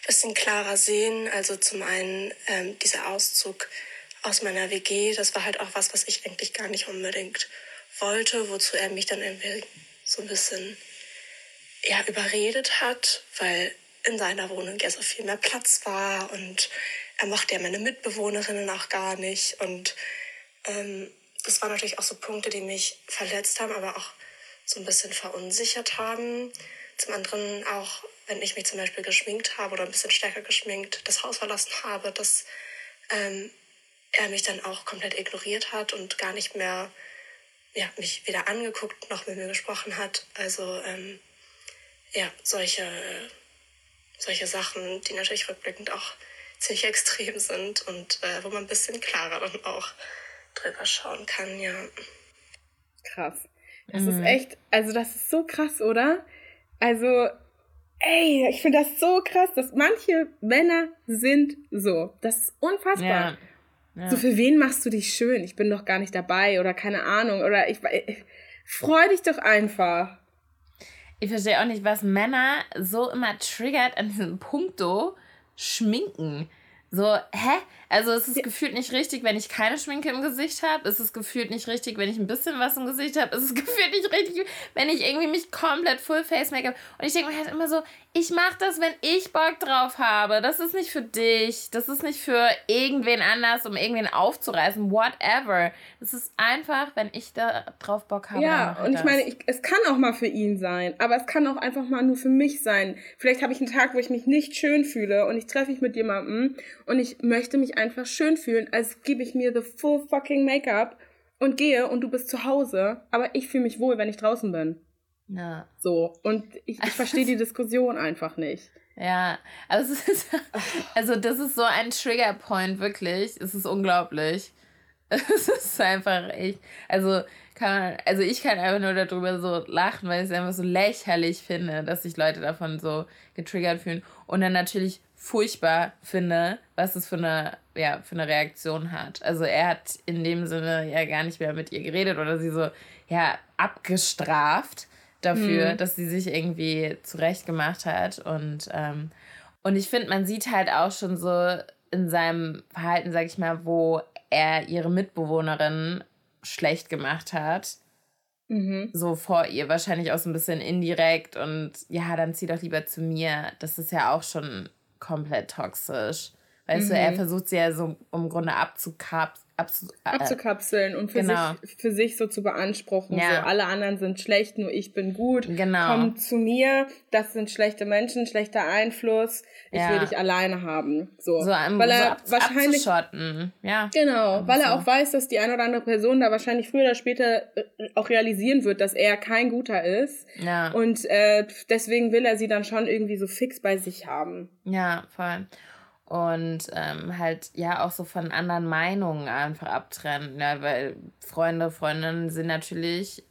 bisschen klarer sehen. Also zum einen ähm, dieser Auszug aus meiner WG, das war halt auch was, was ich eigentlich gar nicht unbedingt wollte, wozu er mich dann irgendwie so ein bisschen ja, überredet hat, weil in seiner Wohnung ja so viel mehr Platz war und er mochte ja meine Mitbewohnerinnen auch gar nicht. Und ähm, das waren natürlich auch so Punkte, die mich verletzt haben, aber auch so ein bisschen verunsichert haben. Zum anderen auch wenn ich mich zum Beispiel geschminkt habe oder ein bisschen stärker geschminkt das Haus verlassen habe, dass ähm, er mich dann auch komplett ignoriert hat und gar nicht mehr ja, mich weder angeguckt noch mit mir gesprochen hat. Also ähm, ja, solche, solche Sachen, die natürlich rückblickend auch ziemlich extrem sind und äh, wo man ein bisschen klarer dann auch drüber schauen kann, ja. Krass. Das mhm. ist echt, also das ist so krass, oder? Also Ey, ich finde das so krass, dass manche Männer sind so. Das ist unfassbar. Ja. Ja. So, für wen machst du dich schön? Ich bin doch gar nicht dabei oder keine Ahnung. Oder ich, ich freu dich doch einfach. Ich verstehe auch nicht, was Männer so immer triggert an diesem Punkto schminken. So, hä? Also es ist ja. gefühlt nicht richtig, wenn ich keine Schminke im Gesicht habe. Es ist gefühlt nicht richtig, wenn ich ein bisschen was im Gesicht habe. Es ist gefühlt nicht richtig, wenn ich irgendwie mich komplett Full Face Make-up. Und ich denke mir halt immer so, ich mache das, wenn ich Bock drauf habe. Das ist nicht für dich. Das ist nicht für irgendwen anders, um irgendwen aufzureißen. Whatever. Das ist einfach, wenn ich da drauf Bock habe. Ja, und ich das. meine, ich, es kann auch mal für ihn sein, aber es kann auch einfach mal nur für mich sein. Vielleicht habe ich einen Tag, wo ich mich nicht schön fühle und ich treffe mich mit jemandem und ich möchte mich einfach schön fühlen, als gebe ich mir the full fucking Make-up und gehe und du bist zu Hause, aber ich fühle mich wohl, wenn ich draußen bin. Ja. So. Und ich, ich verstehe die Diskussion einfach nicht. Ja, also, ist, also das ist so ein Triggerpoint, wirklich. Es ist unglaublich. Es ist einfach echt. Also, kann man, also ich kann einfach nur darüber so lachen, weil ich es einfach so lächerlich finde, dass sich Leute davon so getriggert fühlen. Und dann natürlich furchtbar finde, was es für eine, ja, für eine Reaktion hat. Also er hat in dem Sinne ja gar nicht mehr mit ihr geredet oder sie so, ja, abgestraft dafür, mhm. dass sie sich irgendwie zurechtgemacht hat. Und, ähm, und ich finde, man sieht halt auch schon so in seinem Verhalten, sag ich mal, wo er ihre Mitbewohnerin schlecht gemacht hat. Mhm. So vor ihr wahrscheinlich auch so ein bisschen indirekt und ja, dann zieh doch lieber zu mir. Das ist ja auch schon komplett toxisch. Weißt mhm. du, er mhm. versucht sie ja so im Grunde abzukapseln. Abzu äh, abzukapseln und für, genau. sich, für sich so zu beanspruchen. Ja. So, alle anderen sind schlecht, nur ich bin gut. Genau. Komm zu mir, das sind schlechte Menschen, schlechter Einfluss. Ich ja. will dich alleine haben. So, so um, weil er so ab, wahrscheinlich ja. Genau, weil er auch weiß, dass die eine oder andere Person da wahrscheinlich früher oder später äh, auch realisieren wird, dass er kein guter ist. Ja. Und äh, deswegen will er sie dann schon irgendwie so fix bei sich haben. Ja, voll und ähm, halt ja auch so von anderen Meinungen einfach abtrennen, ja, weil Freunde, Freundinnen sind natürlich,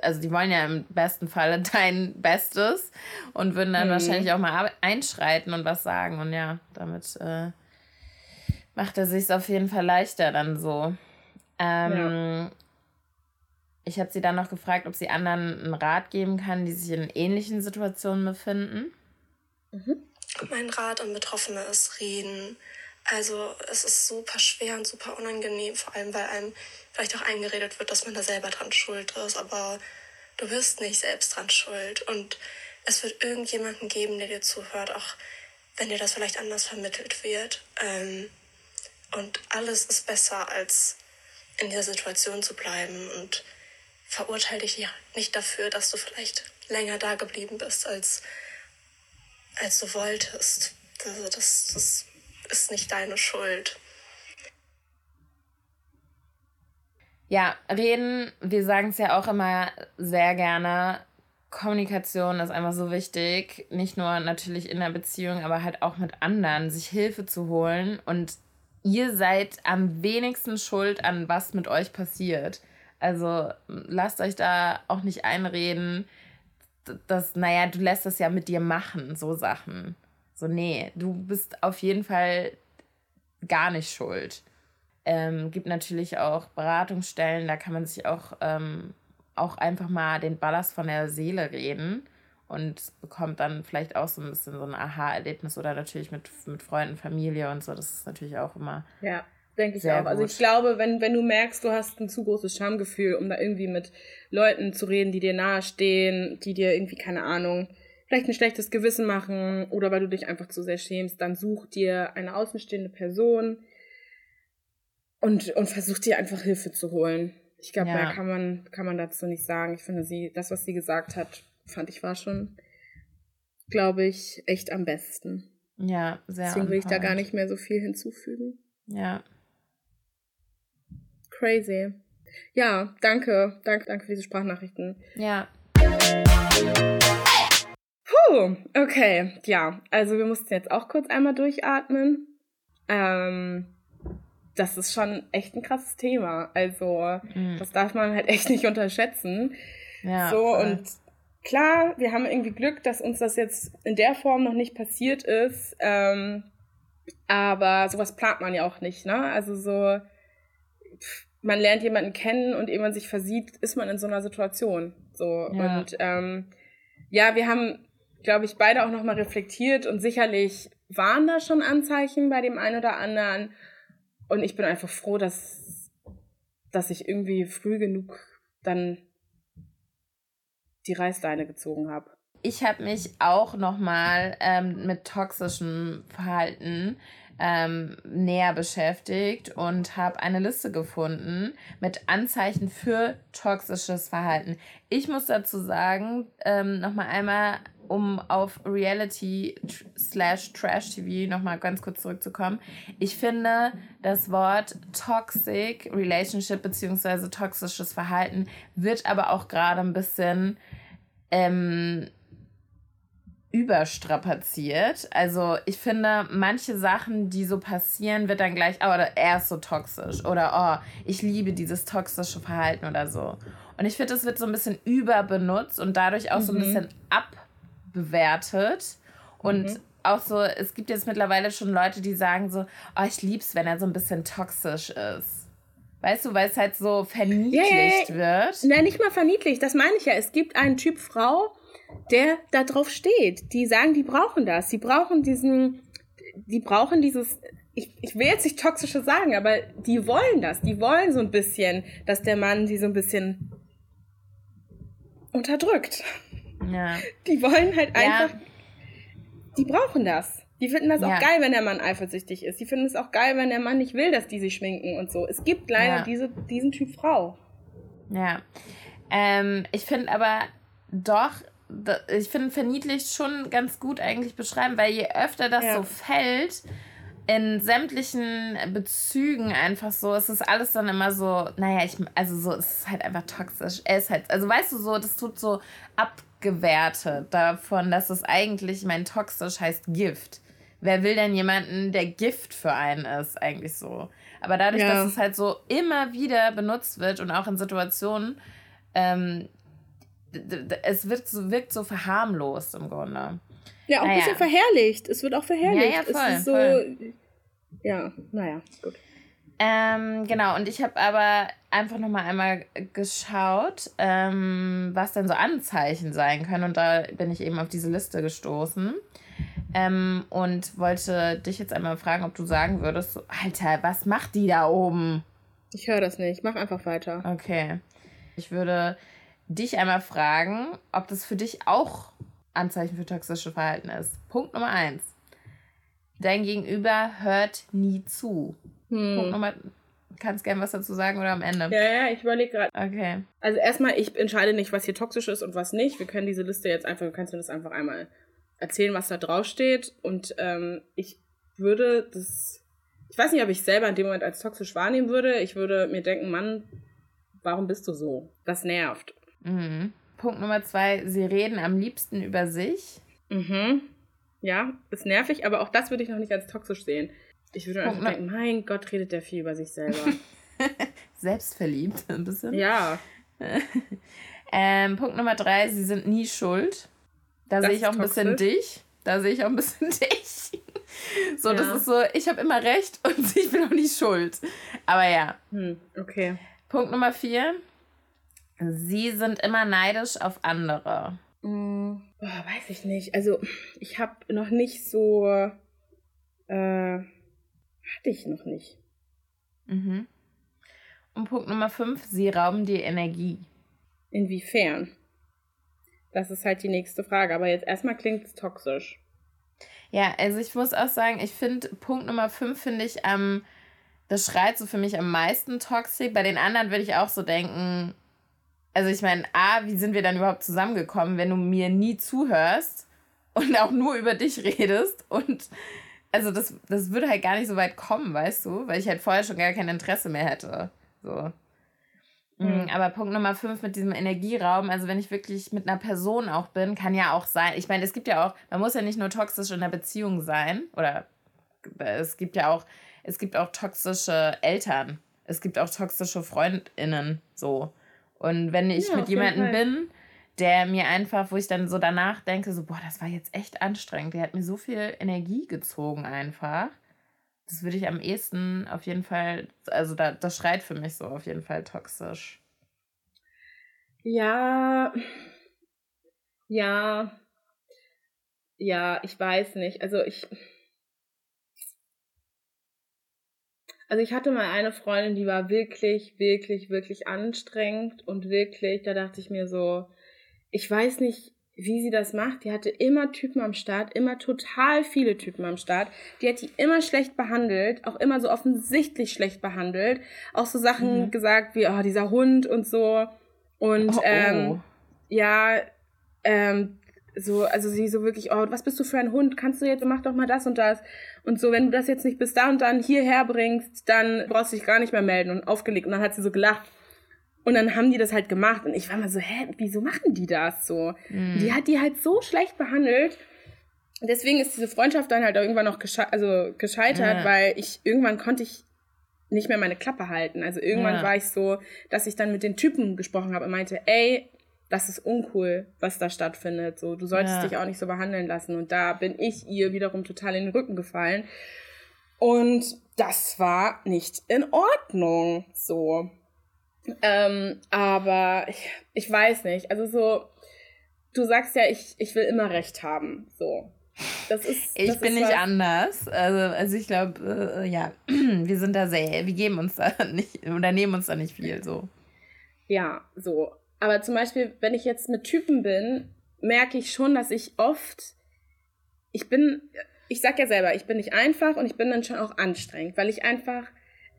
also die wollen ja im besten Falle dein Bestes und würden dann mhm. wahrscheinlich auch mal einschreiten und was sagen und ja, damit äh, macht er sich auf jeden Fall leichter dann so. Ähm, ja. Ich habe sie dann noch gefragt, ob sie anderen einen Rat geben kann, die sich in ähnlichen Situationen befinden. Mhm. Mein Rat an Betroffene ist reden. Also es ist super schwer und super unangenehm, vor allem weil einem vielleicht auch eingeredet wird, dass man da selber dran schuld ist, aber du bist nicht selbst dran schuld und es wird irgendjemanden geben, der dir zuhört, auch wenn dir das vielleicht anders vermittelt wird. Ähm, und alles ist besser, als in der Situation zu bleiben und verurteile dich ja nicht dafür, dass du vielleicht länger da geblieben bist, als als du wolltest. Also das, das ist nicht deine Schuld. Ja, reden, wir sagen es ja auch immer sehr gerne. Kommunikation ist einfach so wichtig. Nicht nur natürlich in der Beziehung, aber halt auch mit anderen, sich Hilfe zu holen. Und ihr seid am wenigsten schuld an was mit euch passiert. Also lasst euch da auch nicht einreden, dass, naja, du lässt das ja mit dir machen, so Sachen. So, nee, du bist auf jeden Fall gar nicht schuld. Ähm, gibt natürlich auch Beratungsstellen, da kann man sich auch, ähm, auch einfach mal den Ballast von der Seele reden und bekommt dann vielleicht auch so ein bisschen so ein Aha-Erlebnis oder natürlich mit, mit Freunden, Familie und so. Das ist natürlich auch immer ja. Denke ich Sehr auch. Gut. Also ich glaube, wenn, wenn du merkst, du hast ein zu großes Schamgefühl, um da irgendwie mit Leuten zu reden, die dir nahestehen, die dir irgendwie, keine Ahnung, vielleicht ein schlechtes Gewissen machen oder weil du dich einfach zu sehr schämst, dann such dir eine außenstehende Person und, und versuch dir einfach Hilfe zu holen. Ich glaube, ja. mehr kann man, kann man dazu nicht sagen. Ich finde sie, das, was sie gesagt hat, fand ich war schon, glaube ich, echt am besten. Ja, sehr. Deswegen will ich da gar nicht mehr so viel hinzufügen. Ja. Crazy. Ja, danke. Danke, danke für diese Sprachnachrichten. Ja. Puh, okay. Ja, also wir mussten jetzt auch kurz einmal durchatmen. Ähm, das ist schon echt ein krasses Thema. Also, mhm. das darf man halt echt nicht unterschätzen. Ja. So, voll. und klar, wir haben irgendwie Glück, dass uns das jetzt in der Form noch nicht passiert ist. Ähm, aber sowas plant man ja auch nicht, ne? Also so, man lernt jemanden kennen und ehe man sich versieht, ist man in so einer Situation. So. Ja. Und ähm, ja, wir haben, glaube ich, beide auch nochmal reflektiert und sicherlich waren da schon Anzeichen bei dem einen oder anderen. Und ich bin einfach froh, dass, dass ich irgendwie früh genug dann die Reißleine gezogen habe. Ich habe mich auch nochmal ähm, mit toxischem Verhalten ähm, näher beschäftigt und habe eine Liste gefunden mit Anzeichen für toxisches Verhalten. Ich muss dazu sagen, ähm, nochmal einmal, um auf Reality slash Trash TV nochmal ganz kurz zurückzukommen. Ich finde, das Wort Toxic Relationship beziehungsweise toxisches Verhalten wird aber auch gerade ein bisschen ähm, überstrapaziert. Also ich finde, manche Sachen, die so passieren, wird dann gleich, oh, er ist so toxisch oder oh, ich liebe dieses toxische Verhalten oder so. Und ich finde, das wird so ein bisschen überbenutzt und dadurch auch mhm. so ein mhm. bisschen abbewertet. Und mhm. auch so, es gibt jetzt mittlerweile schon Leute, die sagen so, oh, ich lieb's, wenn er so ein bisschen toxisch ist. Weißt du, weil es halt so verniedlicht ja, ja, ja. wird. Nein, nicht mal verniedlicht, das meine ich ja. Es gibt einen Typ Frau, der da drauf steht. Die sagen, die brauchen das. Die brauchen diesen, die brauchen dieses, ich, ich will jetzt nicht toxische sagen, aber die wollen das. Die wollen so ein bisschen, dass der Mann sie so ein bisschen unterdrückt. Ja. Die wollen halt einfach, ja. die brauchen das. Die finden das ja. auch geil, wenn der Mann eifersüchtig ist. Die finden es auch geil, wenn der Mann nicht will, dass die sich schminken und so. Es gibt leider diese, diesen Typ Frau. Ja. Ähm, ich finde aber doch, ich finde verniedlicht schon ganz gut eigentlich beschreiben, weil je öfter das ja. so fällt, in sämtlichen Bezügen einfach so, es ist alles dann immer so, naja, ich, also so, es ist halt einfach toxisch. Er ist halt, also weißt du so, das tut so abgewertet davon, dass es eigentlich, mein toxisch heißt Gift. Wer will denn jemanden, der Gift für einen ist, eigentlich so? Aber dadurch, ja. dass es halt so immer wieder benutzt wird und auch in Situationen, ähm, es wird so, wirkt so verharmlost im Grunde. Ja, auch naja. ein bisschen verherrlicht. Es wird auch verherrlicht. Ja, ja, voll, es ist so, voll. Ja, naja, gut. Ähm, genau, und ich habe aber einfach nochmal einmal geschaut, ähm, was denn so Anzeichen sein können. Und da bin ich eben auf diese Liste gestoßen. Ähm, und wollte dich jetzt einmal fragen, ob du sagen würdest, so, Alter, was macht die da oben? Ich höre das nicht. Mach einfach weiter. Okay. Ich würde dich einmal fragen, ob das für dich auch Anzeichen für toxische Verhalten ist. Punkt Nummer eins. Dein Gegenüber hört nie zu. Hm. Punkt Nummer Kannst gerne was dazu sagen oder am Ende? Ja, ja, ich überlege gerade. Okay. Also erstmal, ich entscheide nicht, was hier toxisch ist und was nicht. Wir können diese Liste jetzt einfach, du kannst mir das einfach einmal erzählen, was da drauf steht. Und ähm, ich würde das, ich weiß nicht, ob ich selber in dem Moment als toxisch wahrnehmen würde. Ich würde mir denken, Mann, warum bist du so? Das nervt. Mhm. Punkt Nummer zwei, sie reden am liebsten über sich. Mhm. Ja, ist nervig, aber auch das würde ich noch nicht als toxisch sehen. Ich würde Punkt einfach denken, mein Gott, redet der viel über sich selber. Selbstverliebt, ein bisschen. Ja. ähm, Punkt Nummer drei, sie sind nie schuld. Da sehe ich auch ein toxisch. bisschen dich. Da sehe ich auch ein bisschen dich. So, ja. das ist so, ich habe immer recht und ich bin auch nicht schuld. Aber ja. Hm, okay. Punkt Nummer vier. Sie sind immer neidisch auf andere. Hm, oh, weiß ich nicht. Also, ich habe noch nicht so. Äh, hatte ich noch nicht. Mhm. Und Punkt Nummer fünf, sie rauben dir Energie. Inwiefern? Das ist halt die nächste Frage. Aber jetzt erstmal klingt es toxisch. Ja, also ich muss auch sagen, ich finde Punkt Nummer fünf finde ich am, ähm, das schreit so für mich am meisten toxisch. Bei den anderen würde ich auch so denken, also ich meine, A, wie sind wir dann überhaupt zusammengekommen, wenn du mir nie zuhörst und auch nur über dich redest und also das, das würde halt gar nicht so weit kommen, weißt du, weil ich halt vorher schon gar kein Interesse mehr hätte. So. Mhm. Aber Punkt Nummer fünf mit diesem Energieraum, also wenn ich wirklich mit einer Person auch bin, kann ja auch sein. Ich meine, es gibt ja auch, man muss ja nicht nur toxisch in einer Beziehung sein, oder es gibt ja auch, es gibt auch toxische Eltern, es gibt auch toxische FreundInnen, so. Und wenn ich ja, mit jemandem bin, der mir einfach, wo ich dann so danach denke, so, boah, das war jetzt echt anstrengend, der hat mir so viel Energie gezogen einfach. Das würde ich am ehesten auf jeden Fall, also da, das schreit für mich so auf jeden Fall toxisch. Ja, ja, ja, ich weiß nicht. Also ich, Also ich hatte mal eine Freundin, die war wirklich, wirklich, wirklich anstrengend und wirklich, da dachte ich mir so, ich weiß nicht, wie sie das macht. Die hatte immer Typen am Start, immer total viele Typen am Start. Die hat die immer schlecht behandelt, auch immer so offensichtlich schlecht behandelt. Auch so Sachen mhm. gesagt wie, oh, dieser Hund und so. Und oh, oh. Ähm, ja, ähm, so, also sie so wirklich, oh, was bist du für ein Hund? Kannst du jetzt, mach doch mal das und das. Und so, wenn du das jetzt nicht bis da und dann hierher bringst, dann brauchst du dich gar nicht mehr melden und aufgelegt. Und dann hat sie so gelacht. Und dann haben die das halt gemacht. Und ich war mal so, hä, wieso machen die das so? Mhm. Die hat die halt so schlecht behandelt. Deswegen ist diese Freundschaft dann halt irgendwann noch gesche also gescheitert, ja. weil ich irgendwann konnte ich nicht mehr meine Klappe halten. Also irgendwann ja. war ich so, dass ich dann mit den Typen gesprochen habe und meinte, ey, das ist uncool, was da stattfindet. So, du solltest ja. dich auch nicht so behandeln lassen. Und da bin ich ihr wiederum total in den Rücken gefallen. Und das war nicht in Ordnung. So. Ähm, aber ich, ich weiß nicht. Also so, du sagst ja, ich, ich will immer Recht haben. So. Das ist, ich das bin ist nicht anders. Also, also ich glaube, äh, ja, wir sind da sehr, wir geben uns da nicht oder nehmen uns da nicht viel so. Ja, so. Aber zum Beispiel, wenn ich jetzt mit Typen bin, merke ich schon, dass ich oft, ich bin, ich sag ja selber, ich bin nicht einfach und ich bin dann schon auch anstrengend, weil ich einfach,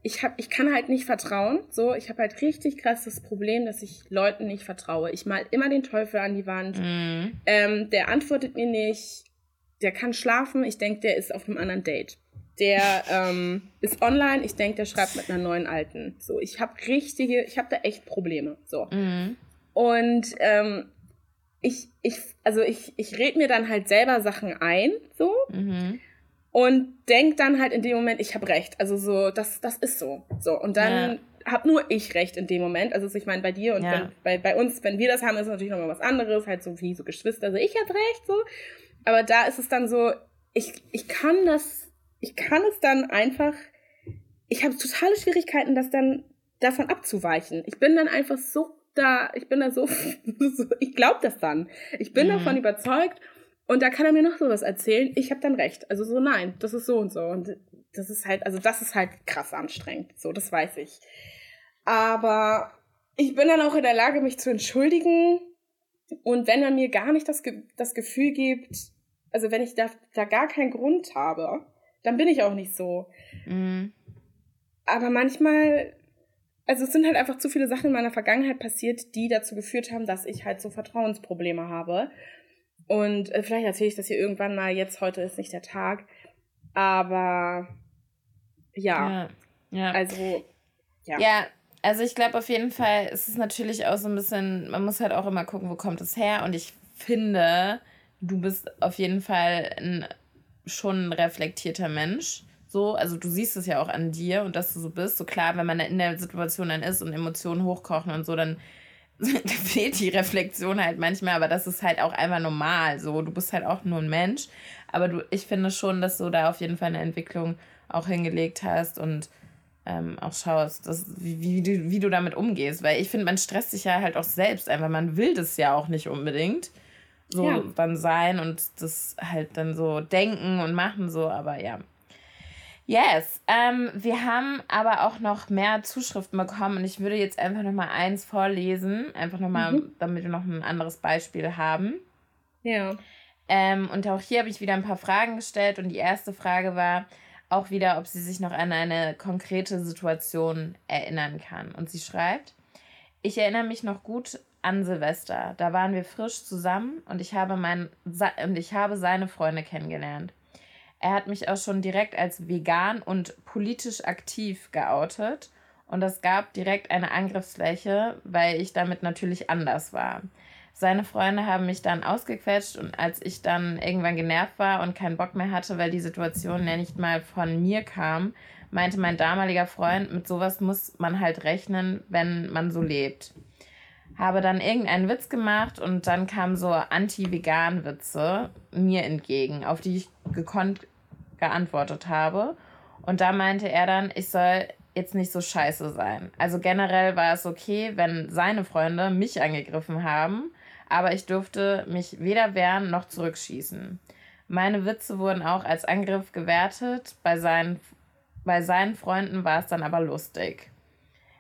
ich hab, ich kann halt nicht vertrauen. So, ich habe halt richtig krass das Problem, dass ich Leuten nicht vertraue. Ich mal immer den Teufel an die Wand. Mm. Ähm, der antwortet mir nicht. Der kann schlafen. Ich denke, der ist auf einem anderen Date der ähm, ist online. Ich denke, der schreibt mit einer neuen alten. So, ich habe richtige, ich habe da echt Probleme. So. Mhm. Und ähm, ich, ich, also ich, ich red mir dann halt selber Sachen ein, so. Mhm. Und denk dann halt in dem Moment, ich habe recht. Also so, das, das ist so. So. Und dann ja. hab nur ich recht in dem Moment. Also ich meine, bei dir und ja. wenn, bei, bei uns, wenn wir das haben, ist es natürlich nochmal was anderes, halt so wie so Geschwister. Also ich hab recht, so. Aber da ist es dann so, ich, ich kann das, ich kann es dann einfach, ich habe totale Schwierigkeiten, das dann davon abzuweichen. Ich bin dann einfach so da, ich bin da so, ich glaube das dann. Ich bin mhm. davon überzeugt und da kann er mir noch sowas erzählen. Ich habe dann recht. Also so, nein, das ist so und so. Und das ist halt, also das ist halt krass anstrengend. So, das weiß ich. Aber ich bin dann auch in der Lage, mich zu entschuldigen. Und wenn er mir gar nicht das, das Gefühl gibt, also wenn ich da, da gar keinen Grund habe, dann bin ich auch nicht so. Mhm. Aber manchmal also es sind halt einfach zu viele Sachen in meiner Vergangenheit passiert, die dazu geführt haben, dass ich halt so Vertrauensprobleme habe. Und äh, vielleicht erzähle ich das hier irgendwann mal. Jetzt, heute ist nicht der Tag. Aber ja. Ja. ja. Also, ja. Ja, also ich glaube auf jeden Fall, es ist natürlich auch so ein bisschen, man muss halt auch immer gucken, wo kommt es her. Und ich finde, du bist auf jeden Fall ein schon ein reflektierter Mensch. So, also du siehst es ja auch an dir und dass du so bist. So klar, wenn man in der Situation dann ist und Emotionen hochkochen und so, dann fehlt die Reflexion halt manchmal, aber das ist halt auch einfach normal. So, du bist halt auch nur ein Mensch. Aber du, ich finde schon, dass du da auf jeden Fall eine Entwicklung auch hingelegt hast und ähm, auch schaust, dass, wie, wie, du, wie du damit umgehst. Weil ich finde, man stresst sich ja halt auch selbst einfach. Man will das ja auch nicht unbedingt so ja. dann sein und das halt dann so denken und machen, so, aber ja. Yes, ähm, wir haben aber auch noch mehr Zuschriften bekommen und ich würde jetzt einfach noch mal eins vorlesen, einfach noch mal, mhm. damit wir noch ein anderes Beispiel haben. Ja. Ähm, und auch hier habe ich wieder ein paar Fragen gestellt und die erste Frage war auch wieder, ob sie sich noch an eine konkrete Situation erinnern kann. Und sie schreibt, ich erinnere mich noch gut an Silvester. Da waren wir frisch zusammen und ich habe, mein, und ich habe seine Freunde kennengelernt. Er hat mich auch schon direkt als vegan und politisch aktiv geoutet. Und es gab direkt eine Angriffsfläche, weil ich damit natürlich anders war. Seine Freunde haben mich dann ausgequetscht und als ich dann irgendwann genervt war und keinen Bock mehr hatte, weil die Situation ja nicht mal von mir kam, meinte mein damaliger Freund, mit sowas muss man halt rechnen, wenn man so lebt. Habe dann irgendeinen Witz gemacht und dann kamen so Anti-Vegan-Witze mir entgegen, auf die ich gekonnt geantwortet habe. Und da meinte er dann, ich soll jetzt nicht so scheiße sein. Also generell war es okay, wenn seine Freunde mich angegriffen haben, aber ich durfte mich weder wehren noch zurückschießen. Meine Witze wurden auch als Angriff gewertet bei seinen Bei seinen Freunden war es dann aber lustig.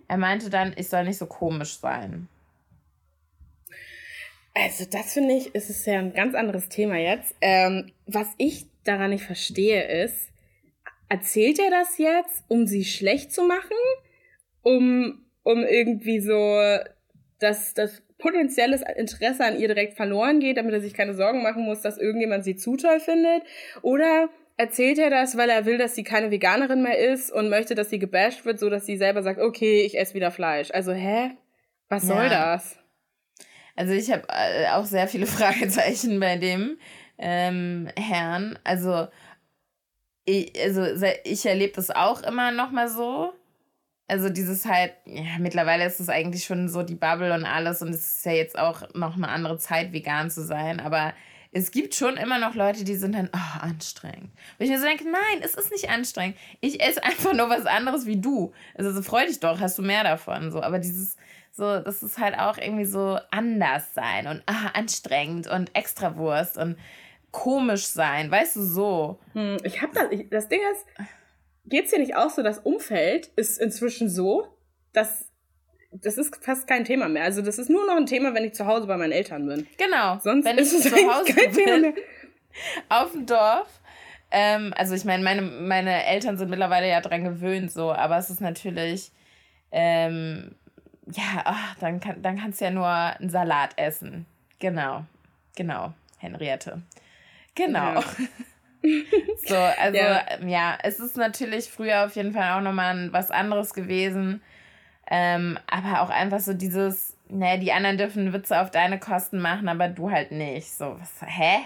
Er meinte dann, ich soll nicht so komisch sein. Also das finde ich, ist es ja ein ganz anderes Thema jetzt. Ähm, was ich daran nicht verstehe ist, erzählt er das jetzt, um sie schlecht zu machen? Um, um irgendwie so, dass das potenzielles Interesse an ihr direkt verloren geht, damit er sich keine Sorgen machen muss, dass irgendjemand sie zu toll findet? Oder erzählt er das, weil er will, dass sie keine Veganerin mehr ist und möchte, dass sie gebasht wird, so dass sie selber sagt, okay, ich esse wieder Fleisch. Also, hä? Was ja. soll das? Also ich habe äh, auch sehr viele Fragezeichen bei dem ähm, Herrn. Also ich, also ich erlebe das auch immer noch mal so. Also dieses halt, ja, mittlerweile ist es eigentlich schon so die Bubble und alles und es ist ja jetzt auch noch eine andere Zeit, vegan zu sein, aber es gibt schon immer noch Leute, die sind dann, oh, anstrengend. Und ich mir so denke, nein, es ist nicht anstrengend. Ich esse einfach nur was anderes wie du. Also so freu dich doch, hast du mehr davon. So, aber dieses, so, das ist halt auch irgendwie so anders sein und ah, anstrengend und Extrawurst und komisch sein, weißt du, so. Hm, ich hab das, ich, das Ding ist, geht's dir nicht auch so, das Umfeld ist inzwischen so, dass das ist fast kein Thema mehr. Also das ist nur noch ein Thema, wenn ich zu Hause bei meinen Eltern bin. Genau. Sonst wenn ist ich es zu Hause kein bin, Thema mehr. Auf dem Dorf. Ähm, also ich meine, meine, meine Eltern sind mittlerweile ja dran gewöhnt, so, aber es ist natürlich, ähm, ja, ach, dann, kann, dann kannst du ja nur einen Salat essen. Genau. Genau, Henriette. Genau. Ja. so, also ja. ja. es ist natürlich früher auf jeden Fall auch nochmal was anderes gewesen. Ähm, aber auch einfach so dieses, ne, die anderen dürfen Witze auf deine Kosten machen, aber du halt nicht. So, was, hä?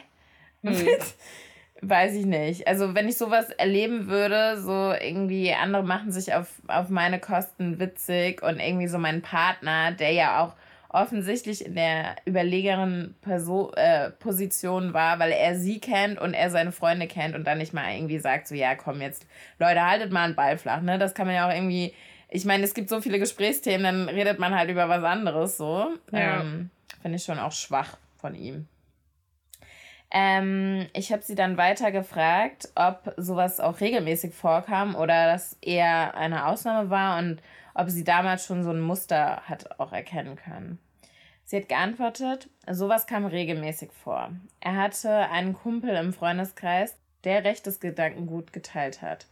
Hm. Weiß ich nicht. Also, wenn ich sowas erleben würde, so irgendwie andere machen sich auf, auf meine Kosten witzig und irgendwie so mein Partner, der ja auch offensichtlich in der überlegeren Perso äh, Position war, weil er sie kennt und er seine Freunde kennt und dann nicht mal irgendwie sagt, so, ja, komm jetzt, Leute, haltet mal einen Ball flach, ne? Das kann man ja auch irgendwie ich meine, es gibt so viele Gesprächsthemen, dann redet man halt über was anderes so. Ja. Ähm, Finde ich schon auch schwach von ihm. Ähm, ich habe sie dann weiter gefragt, ob sowas auch regelmäßig vorkam oder das eher eine Ausnahme war und ob sie damals schon so ein Muster hat auch erkennen können. Sie hat geantwortet, sowas kam regelmäßig vor. Er hatte einen Kumpel im Freundeskreis, der rechtes Gedankengut geteilt hat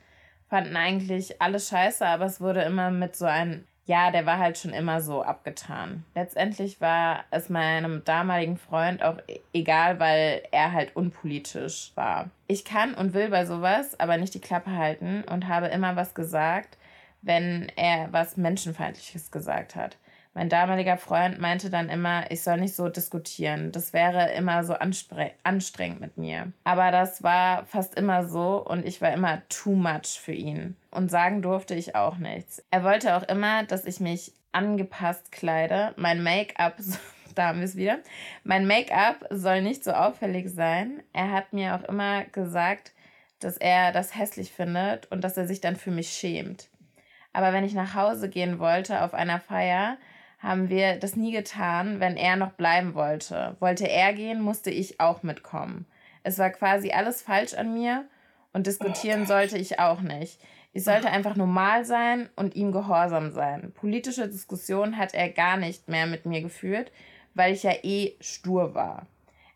fanden eigentlich alles scheiße, aber es wurde immer mit so einem, ja, der war halt schon immer so abgetan. Letztendlich war es meinem damaligen Freund auch e-, egal, weil er halt unpolitisch war. Ich kann und will bei sowas aber nicht die Klappe halten und habe immer was gesagt, wenn er was Menschenfeindliches gesagt hat. Mein damaliger Freund meinte dann immer, ich soll nicht so diskutieren. Das wäre immer so anstrengend mit mir. Aber das war fast immer so und ich war immer too much für ihn. Und sagen durfte ich auch nichts. Er wollte auch immer, dass ich mich angepasst kleide. Mein Make-up, da haben wir es wieder. Mein Make-up soll nicht so auffällig sein. Er hat mir auch immer gesagt, dass er das hässlich findet und dass er sich dann für mich schämt. Aber wenn ich nach Hause gehen wollte auf einer Feier, haben wir das nie getan, wenn er noch bleiben wollte. Wollte er gehen, musste ich auch mitkommen. Es war quasi alles falsch an mir und diskutieren oh sollte ich auch nicht. Ich sollte einfach normal sein und ihm gehorsam sein. Politische Diskussionen hat er gar nicht mehr mit mir geführt, weil ich ja eh stur war.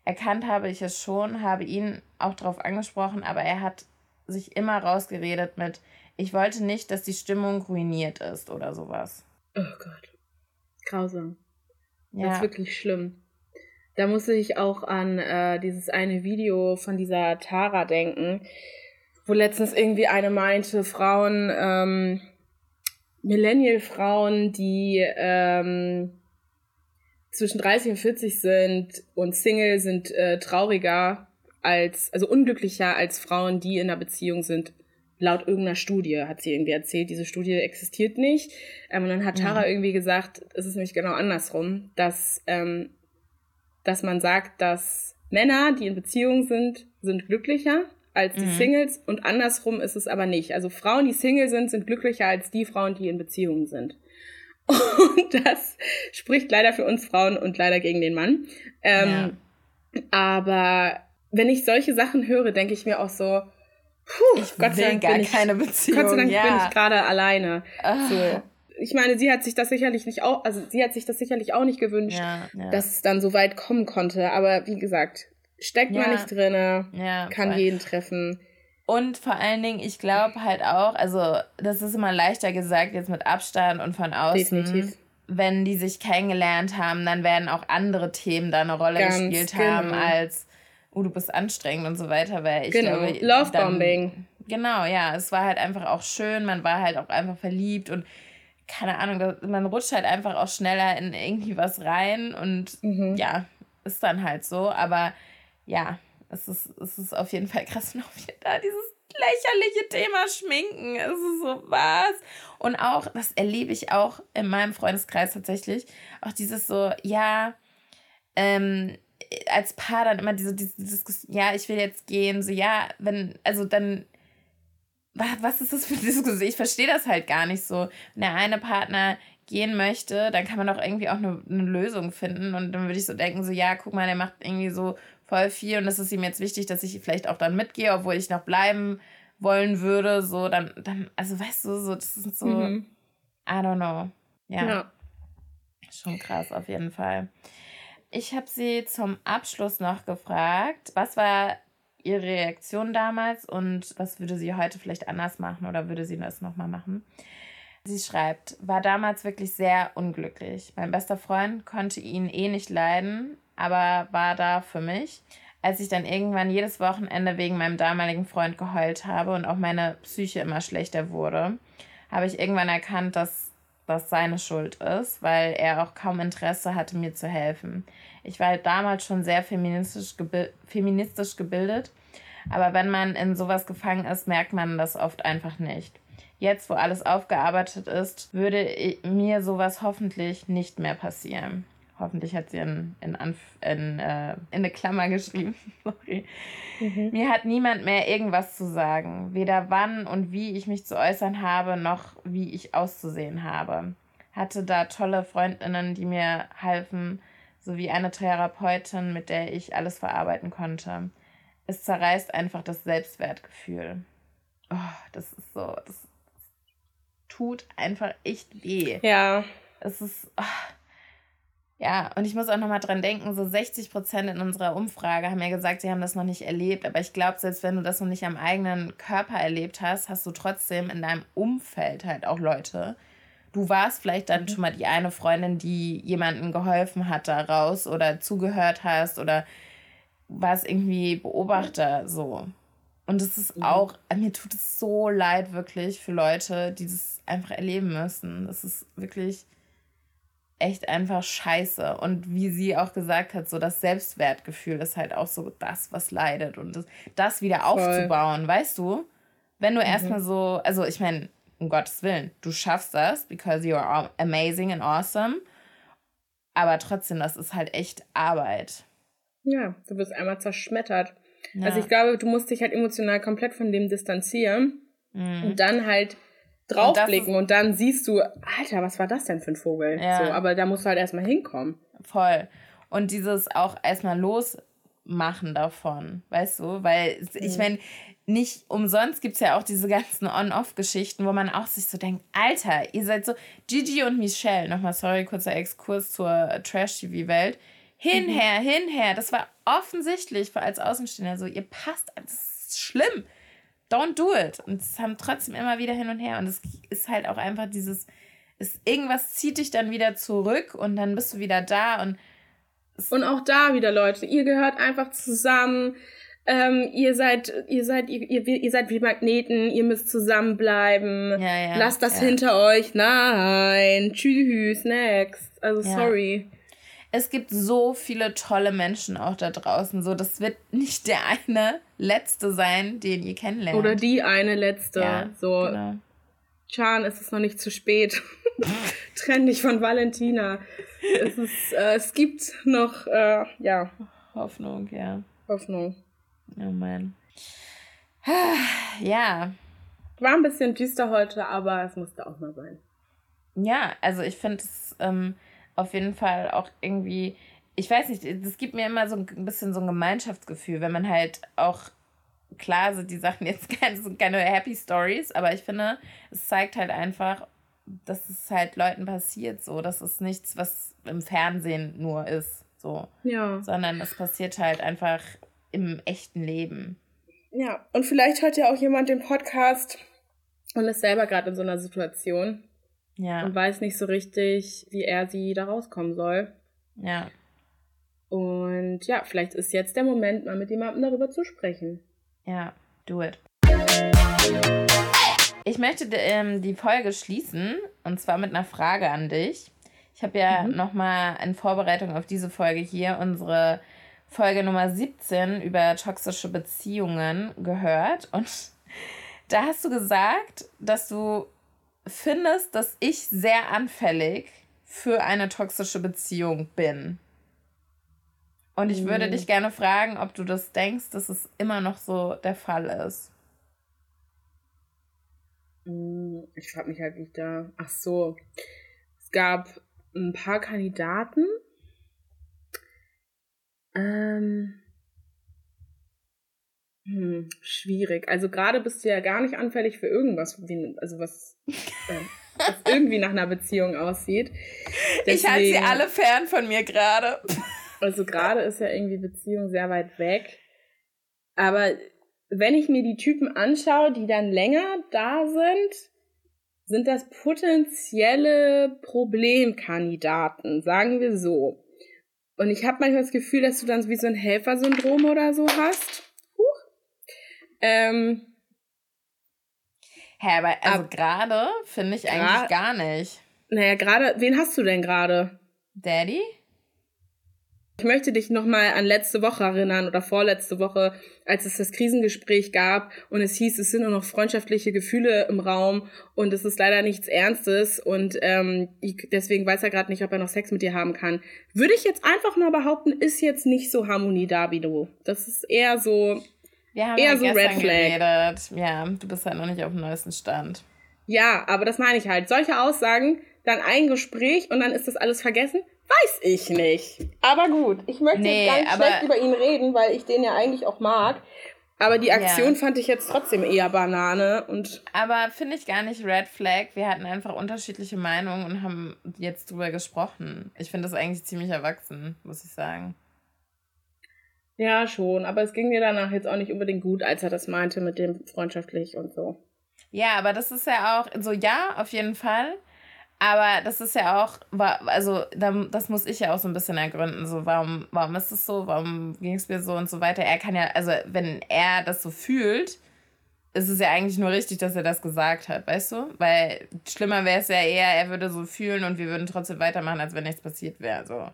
Erkannt habe ich es schon, habe ihn auch darauf angesprochen, aber er hat sich immer rausgeredet mit, ich wollte nicht, dass die Stimmung ruiniert ist oder sowas. Oh Gott. Grausam. Ja. Das ist wirklich schlimm. Da musste ich auch an äh, dieses eine Video von dieser Tara denken, wo letztens irgendwie eine meinte, Frauen, ähm, Millennial-Frauen, die ähm, zwischen 30 und 40 sind und Single sind äh, trauriger als, also unglücklicher als Frauen, die in einer Beziehung sind laut irgendeiner Studie, hat sie irgendwie erzählt, diese Studie existiert nicht. Ähm, und dann hat Tara mhm. irgendwie gesagt, es ist nämlich genau andersrum, dass, ähm, dass man sagt, dass Männer, die in Beziehung sind, sind glücklicher als die mhm. Singles und andersrum ist es aber nicht. Also Frauen, die Single sind, sind glücklicher als die Frauen, die in Beziehungen sind. Und das spricht leider für uns Frauen und leider gegen den Mann. Ähm, ja. Aber wenn ich solche Sachen höre, denke ich mir auch so, Puh, ich Gott will gar ich, keine Beziehung. Gott sei Dank ja. bin ich gerade alleine. Ach. So. Ich meine, sie hat sich das sicherlich nicht auch, also sie hat sich das sicherlich auch nicht gewünscht, ja, ja. dass es dann so weit kommen konnte. Aber wie gesagt, steckt man nicht drin, kann voll. jeden treffen. Und vor allen Dingen, ich glaube halt auch, also das ist immer leichter gesagt jetzt mit Abstand und von außen. Definitiv. Wenn die sich kennengelernt haben, dann werden auch andere Themen da eine Rolle Ganz gespielt genau. haben als, oh, du bist anstrengend und so weiter. Weil ich genau, glaube, Lovebombing. Genau, ja, es war halt einfach auch schön, man war halt auch einfach verliebt und keine Ahnung, man rutscht halt einfach auch schneller in irgendwie was rein und mhm. ja, ist dann halt so. Aber ja, es ist, es ist auf jeden Fall krass, noch wieder da dieses lächerliche Thema Schminken. Es ist so was. Und auch, das erlebe ich auch in meinem Freundeskreis tatsächlich, auch dieses so, ja, ähm, als Paar dann immer diese, diese Diskussion, ja, ich will jetzt gehen, so, ja, wenn, also dann, was ist das für eine Diskussion? Ich verstehe das halt gar nicht so. Wenn der eine Partner gehen möchte, dann kann man doch irgendwie auch eine, eine Lösung finden. Und dann würde ich so denken, so, ja, guck mal, der macht irgendwie so voll viel und es ist ihm jetzt wichtig, dass ich vielleicht auch dann mitgehe, obwohl ich noch bleiben wollen würde, so dann, dann also weißt du, so, das ist so, mhm. I don't know. Ja. ja. Schon krass, auf jeden Fall. Ich habe sie zum Abschluss noch gefragt, was war ihre Reaktion damals und was würde sie heute vielleicht anders machen oder würde sie das nochmal machen? Sie schreibt, war damals wirklich sehr unglücklich. Mein bester Freund konnte ihn eh nicht leiden, aber war da für mich. Als ich dann irgendwann jedes Wochenende wegen meinem damaligen Freund geheult habe und auch meine Psyche immer schlechter wurde, habe ich irgendwann erkannt, dass das seine Schuld ist, weil er auch kaum Interesse hatte, mir zu helfen. Ich war halt damals schon sehr feministisch, gebi feministisch gebildet, aber wenn man in sowas gefangen ist, merkt man das oft einfach nicht. Jetzt, wo alles aufgearbeitet ist, würde mir sowas hoffentlich nicht mehr passieren. Hoffentlich hat sie in, in, in, äh, in eine Klammer geschrieben. Sorry. Mhm. Mir hat niemand mehr irgendwas zu sagen. Weder wann und wie ich mich zu äußern habe, noch wie ich auszusehen habe. Hatte da tolle Freundinnen, die mir halfen, sowie eine Therapeutin, mit der ich alles verarbeiten konnte. Es zerreißt einfach das Selbstwertgefühl. Oh, das ist so, das, tut einfach echt weh. Ja. Es ist. Oh ja, und ich muss auch nochmal dran denken, so 60 Prozent in unserer Umfrage haben ja gesagt, sie haben das noch nicht erlebt. Aber ich glaube, selbst wenn du das noch nicht am eigenen Körper erlebt hast, hast du trotzdem in deinem Umfeld halt auch Leute. Du warst vielleicht dann mhm. schon mal die eine Freundin, die jemandem geholfen hat daraus oder zugehört hast oder warst irgendwie Beobachter so. Und es ist auch, mir tut es so leid wirklich für Leute, die das einfach erleben müssen. Das ist wirklich echt einfach scheiße. Und wie sie auch gesagt hat, so das Selbstwertgefühl ist halt auch so das, was leidet. Und das, das wieder aufzubauen, Voll. weißt du? Wenn du mhm. erstmal so, also ich meine, um Gottes Willen, du schaffst das, because you are amazing and awesome. Aber trotzdem, das ist halt echt Arbeit. Ja, du wirst einmal zerschmettert. Ja. Also ich glaube, du musst dich halt emotional komplett von dem distanzieren mhm. und dann halt draufblicken und, und, dann siehst du, Alter, was war das denn für ein Vogel? Ja. So, aber da musst du halt erstmal hinkommen. Voll. Und dieses auch erstmal losmachen davon, weißt du? Weil mhm. ich meine, nicht umsonst gibt es ja auch diese ganzen On-Off-Geschichten, wo man auch sich so denkt, Alter, ihr seid so, Gigi und Michelle, nochmal sorry, kurzer Exkurs zur Trash-TV-Welt, hinher, mhm. hinher, das war offensichtlich als Außenstehender so, ihr passt, das ist schlimm don't do it. Und es haben trotzdem immer wieder hin und her. Und es ist halt auch einfach dieses, ist, irgendwas zieht dich dann wieder zurück und dann bist du wieder da und und auch da wieder, Leute, ihr gehört einfach zusammen. Ähm, ihr seid, ihr seid, ihr, ihr, ihr seid wie Magneten, ihr müsst zusammenbleiben. Ja, ja, Lasst das ja. hinter euch. Nein. Tschüss, next. Also sorry es gibt so viele tolle Menschen auch da draußen. So, das wird nicht der eine letzte sein, den ihr kennenlernt. Oder die eine letzte. Ja, so. Genau. Chan, es ist noch nicht zu spät. Trenn dich von Valentina. Es, ist, äh, es gibt noch, äh, ja. Hoffnung, ja. Hoffnung. Oh man. Ja. War ein bisschen düster heute, aber es musste auch mal sein. Ja, also ich finde es. Ähm, auf jeden Fall auch irgendwie, ich weiß nicht, das gibt mir immer so ein bisschen so ein Gemeinschaftsgefühl, wenn man halt auch klar sind die Sachen jetzt keine, sind keine Happy Stories, aber ich finde, es zeigt halt einfach, dass es halt Leuten passiert, so, dass es nichts, was im Fernsehen nur ist, so. Ja. Sondern es passiert halt einfach im echten Leben. Ja, und vielleicht hört ja auch jemand den Podcast und ist selber gerade in so einer Situation. Ja. Und weiß nicht so richtig, wie er sie da rauskommen soll. Ja. Und ja, vielleicht ist jetzt der Moment, mal mit jemandem darüber zu sprechen. Ja, do it. Ich möchte ähm, die Folge schließen und zwar mit einer Frage an dich. Ich habe ja mhm. nochmal in Vorbereitung auf diese Folge hier unsere Folge Nummer 17 über toxische Beziehungen gehört und da hast du gesagt, dass du findest, dass ich sehr anfällig für eine toxische Beziehung bin. Und ich würde mhm. dich gerne fragen, ob du das denkst, dass es immer noch so der Fall ist. Mm, ich frage mich halt, wie ich da. Ach so. Es gab ein paar Kandidaten. Ähm. Hm, schwierig. Also gerade bist du ja gar nicht anfällig für irgendwas, also was, äh, was irgendwie nach einer Beziehung aussieht. Deswegen, ich halte sie alle fern von mir gerade. Also gerade ist ja irgendwie Beziehung sehr weit weg. Aber wenn ich mir die Typen anschaue, die dann länger da sind, sind das potenzielle Problemkandidaten, sagen wir so. Und ich habe manchmal das Gefühl, dass du dann wie so ein Helfersyndrom oder so hast. Huch. Ähm, Hä, aber also gerade finde ich eigentlich gar nicht. Naja, gerade, wen hast du denn gerade? Daddy? Ich möchte dich nochmal an letzte Woche erinnern oder vorletzte Woche, als es das Krisengespräch gab und es hieß, es sind nur noch freundschaftliche Gefühle im Raum und es ist leider nichts Ernstes und ähm, deswegen weiß er gerade nicht, ob er noch Sex mit dir haben kann. Würde ich jetzt einfach mal behaupten, ist jetzt nicht so Harmonie da wie du. Das ist eher so, Wir haben eher ja so Red Flag. Geredet. Ja, du bist halt noch nicht auf dem neuesten Stand. Ja, aber das meine ich halt. Solche Aussagen, dann ein Gespräch und dann ist das alles vergessen. Weiß ich nicht. Aber gut, ich möchte nee, jetzt ganz schlecht über ihn reden, weil ich den ja eigentlich auch mag. Aber die Aktion ja. fand ich jetzt trotzdem eher Banane und. Aber finde ich gar nicht Red Flag. Wir hatten einfach unterschiedliche Meinungen und haben jetzt drüber gesprochen. Ich finde das eigentlich ziemlich erwachsen, muss ich sagen. Ja, schon. Aber es ging mir danach jetzt auch nicht unbedingt gut, als er das meinte mit dem freundschaftlich und so. Ja, aber das ist ja auch so, ja, auf jeden Fall. Aber das ist ja auch, also das muss ich ja auch so ein bisschen ergründen. So, warum, warum ist es so? Warum ging es mir so und so weiter? Er kann ja, also wenn er das so fühlt, ist es ja eigentlich nur richtig, dass er das gesagt hat, weißt du? Weil schlimmer wäre es ja eher, er würde so fühlen und wir würden trotzdem weitermachen, als wenn nichts passiert wäre. So.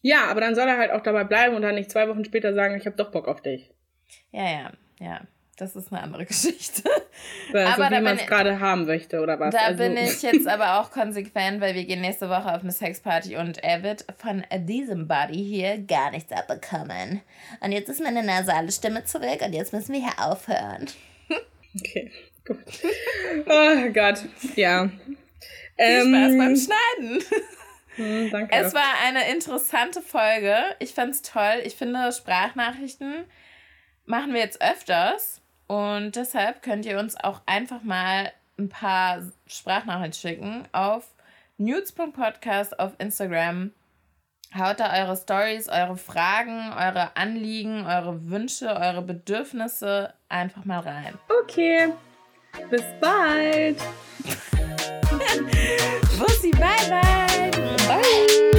Ja, aber dann soll er halt auch dabei bleiben und dann nicht zwei Wochen später sagen, ich habe doch Bock auf dich. Ja, ja, ja das ist eine andere Geschichte. Also, aber wie man es gerade haben möchte, oder was? Da also. bin ich jetzt aber auch konsequent, weil wir gehen nächste Woche auf eine Sexparty und er wird von diesem Buddy hier gar nichts abbekommen. Und jetzt ist meine nasale Stimme zurück und jetzt müssen wir hier aufhören. Okay, gut. Oh Gott, ja. Viel ähm, Spaß beim Schneiden. Hm, danke. Es war eine interessante Folge. Ich fand's toll. Ich finde, Sprachnachrichten machen wir jetzt öfters. Und deshalb könnt ihr uns auch einfach mal ein paar Sprachnachrichten schicken auf nudes.podcast auf Instagram. Haut da eure Stories, eure Fragen, eure Anliegen, eure Wünsche, eure Bedürfnisse einfach mal rein. Okay. Bis bald. Bussi, bye bye.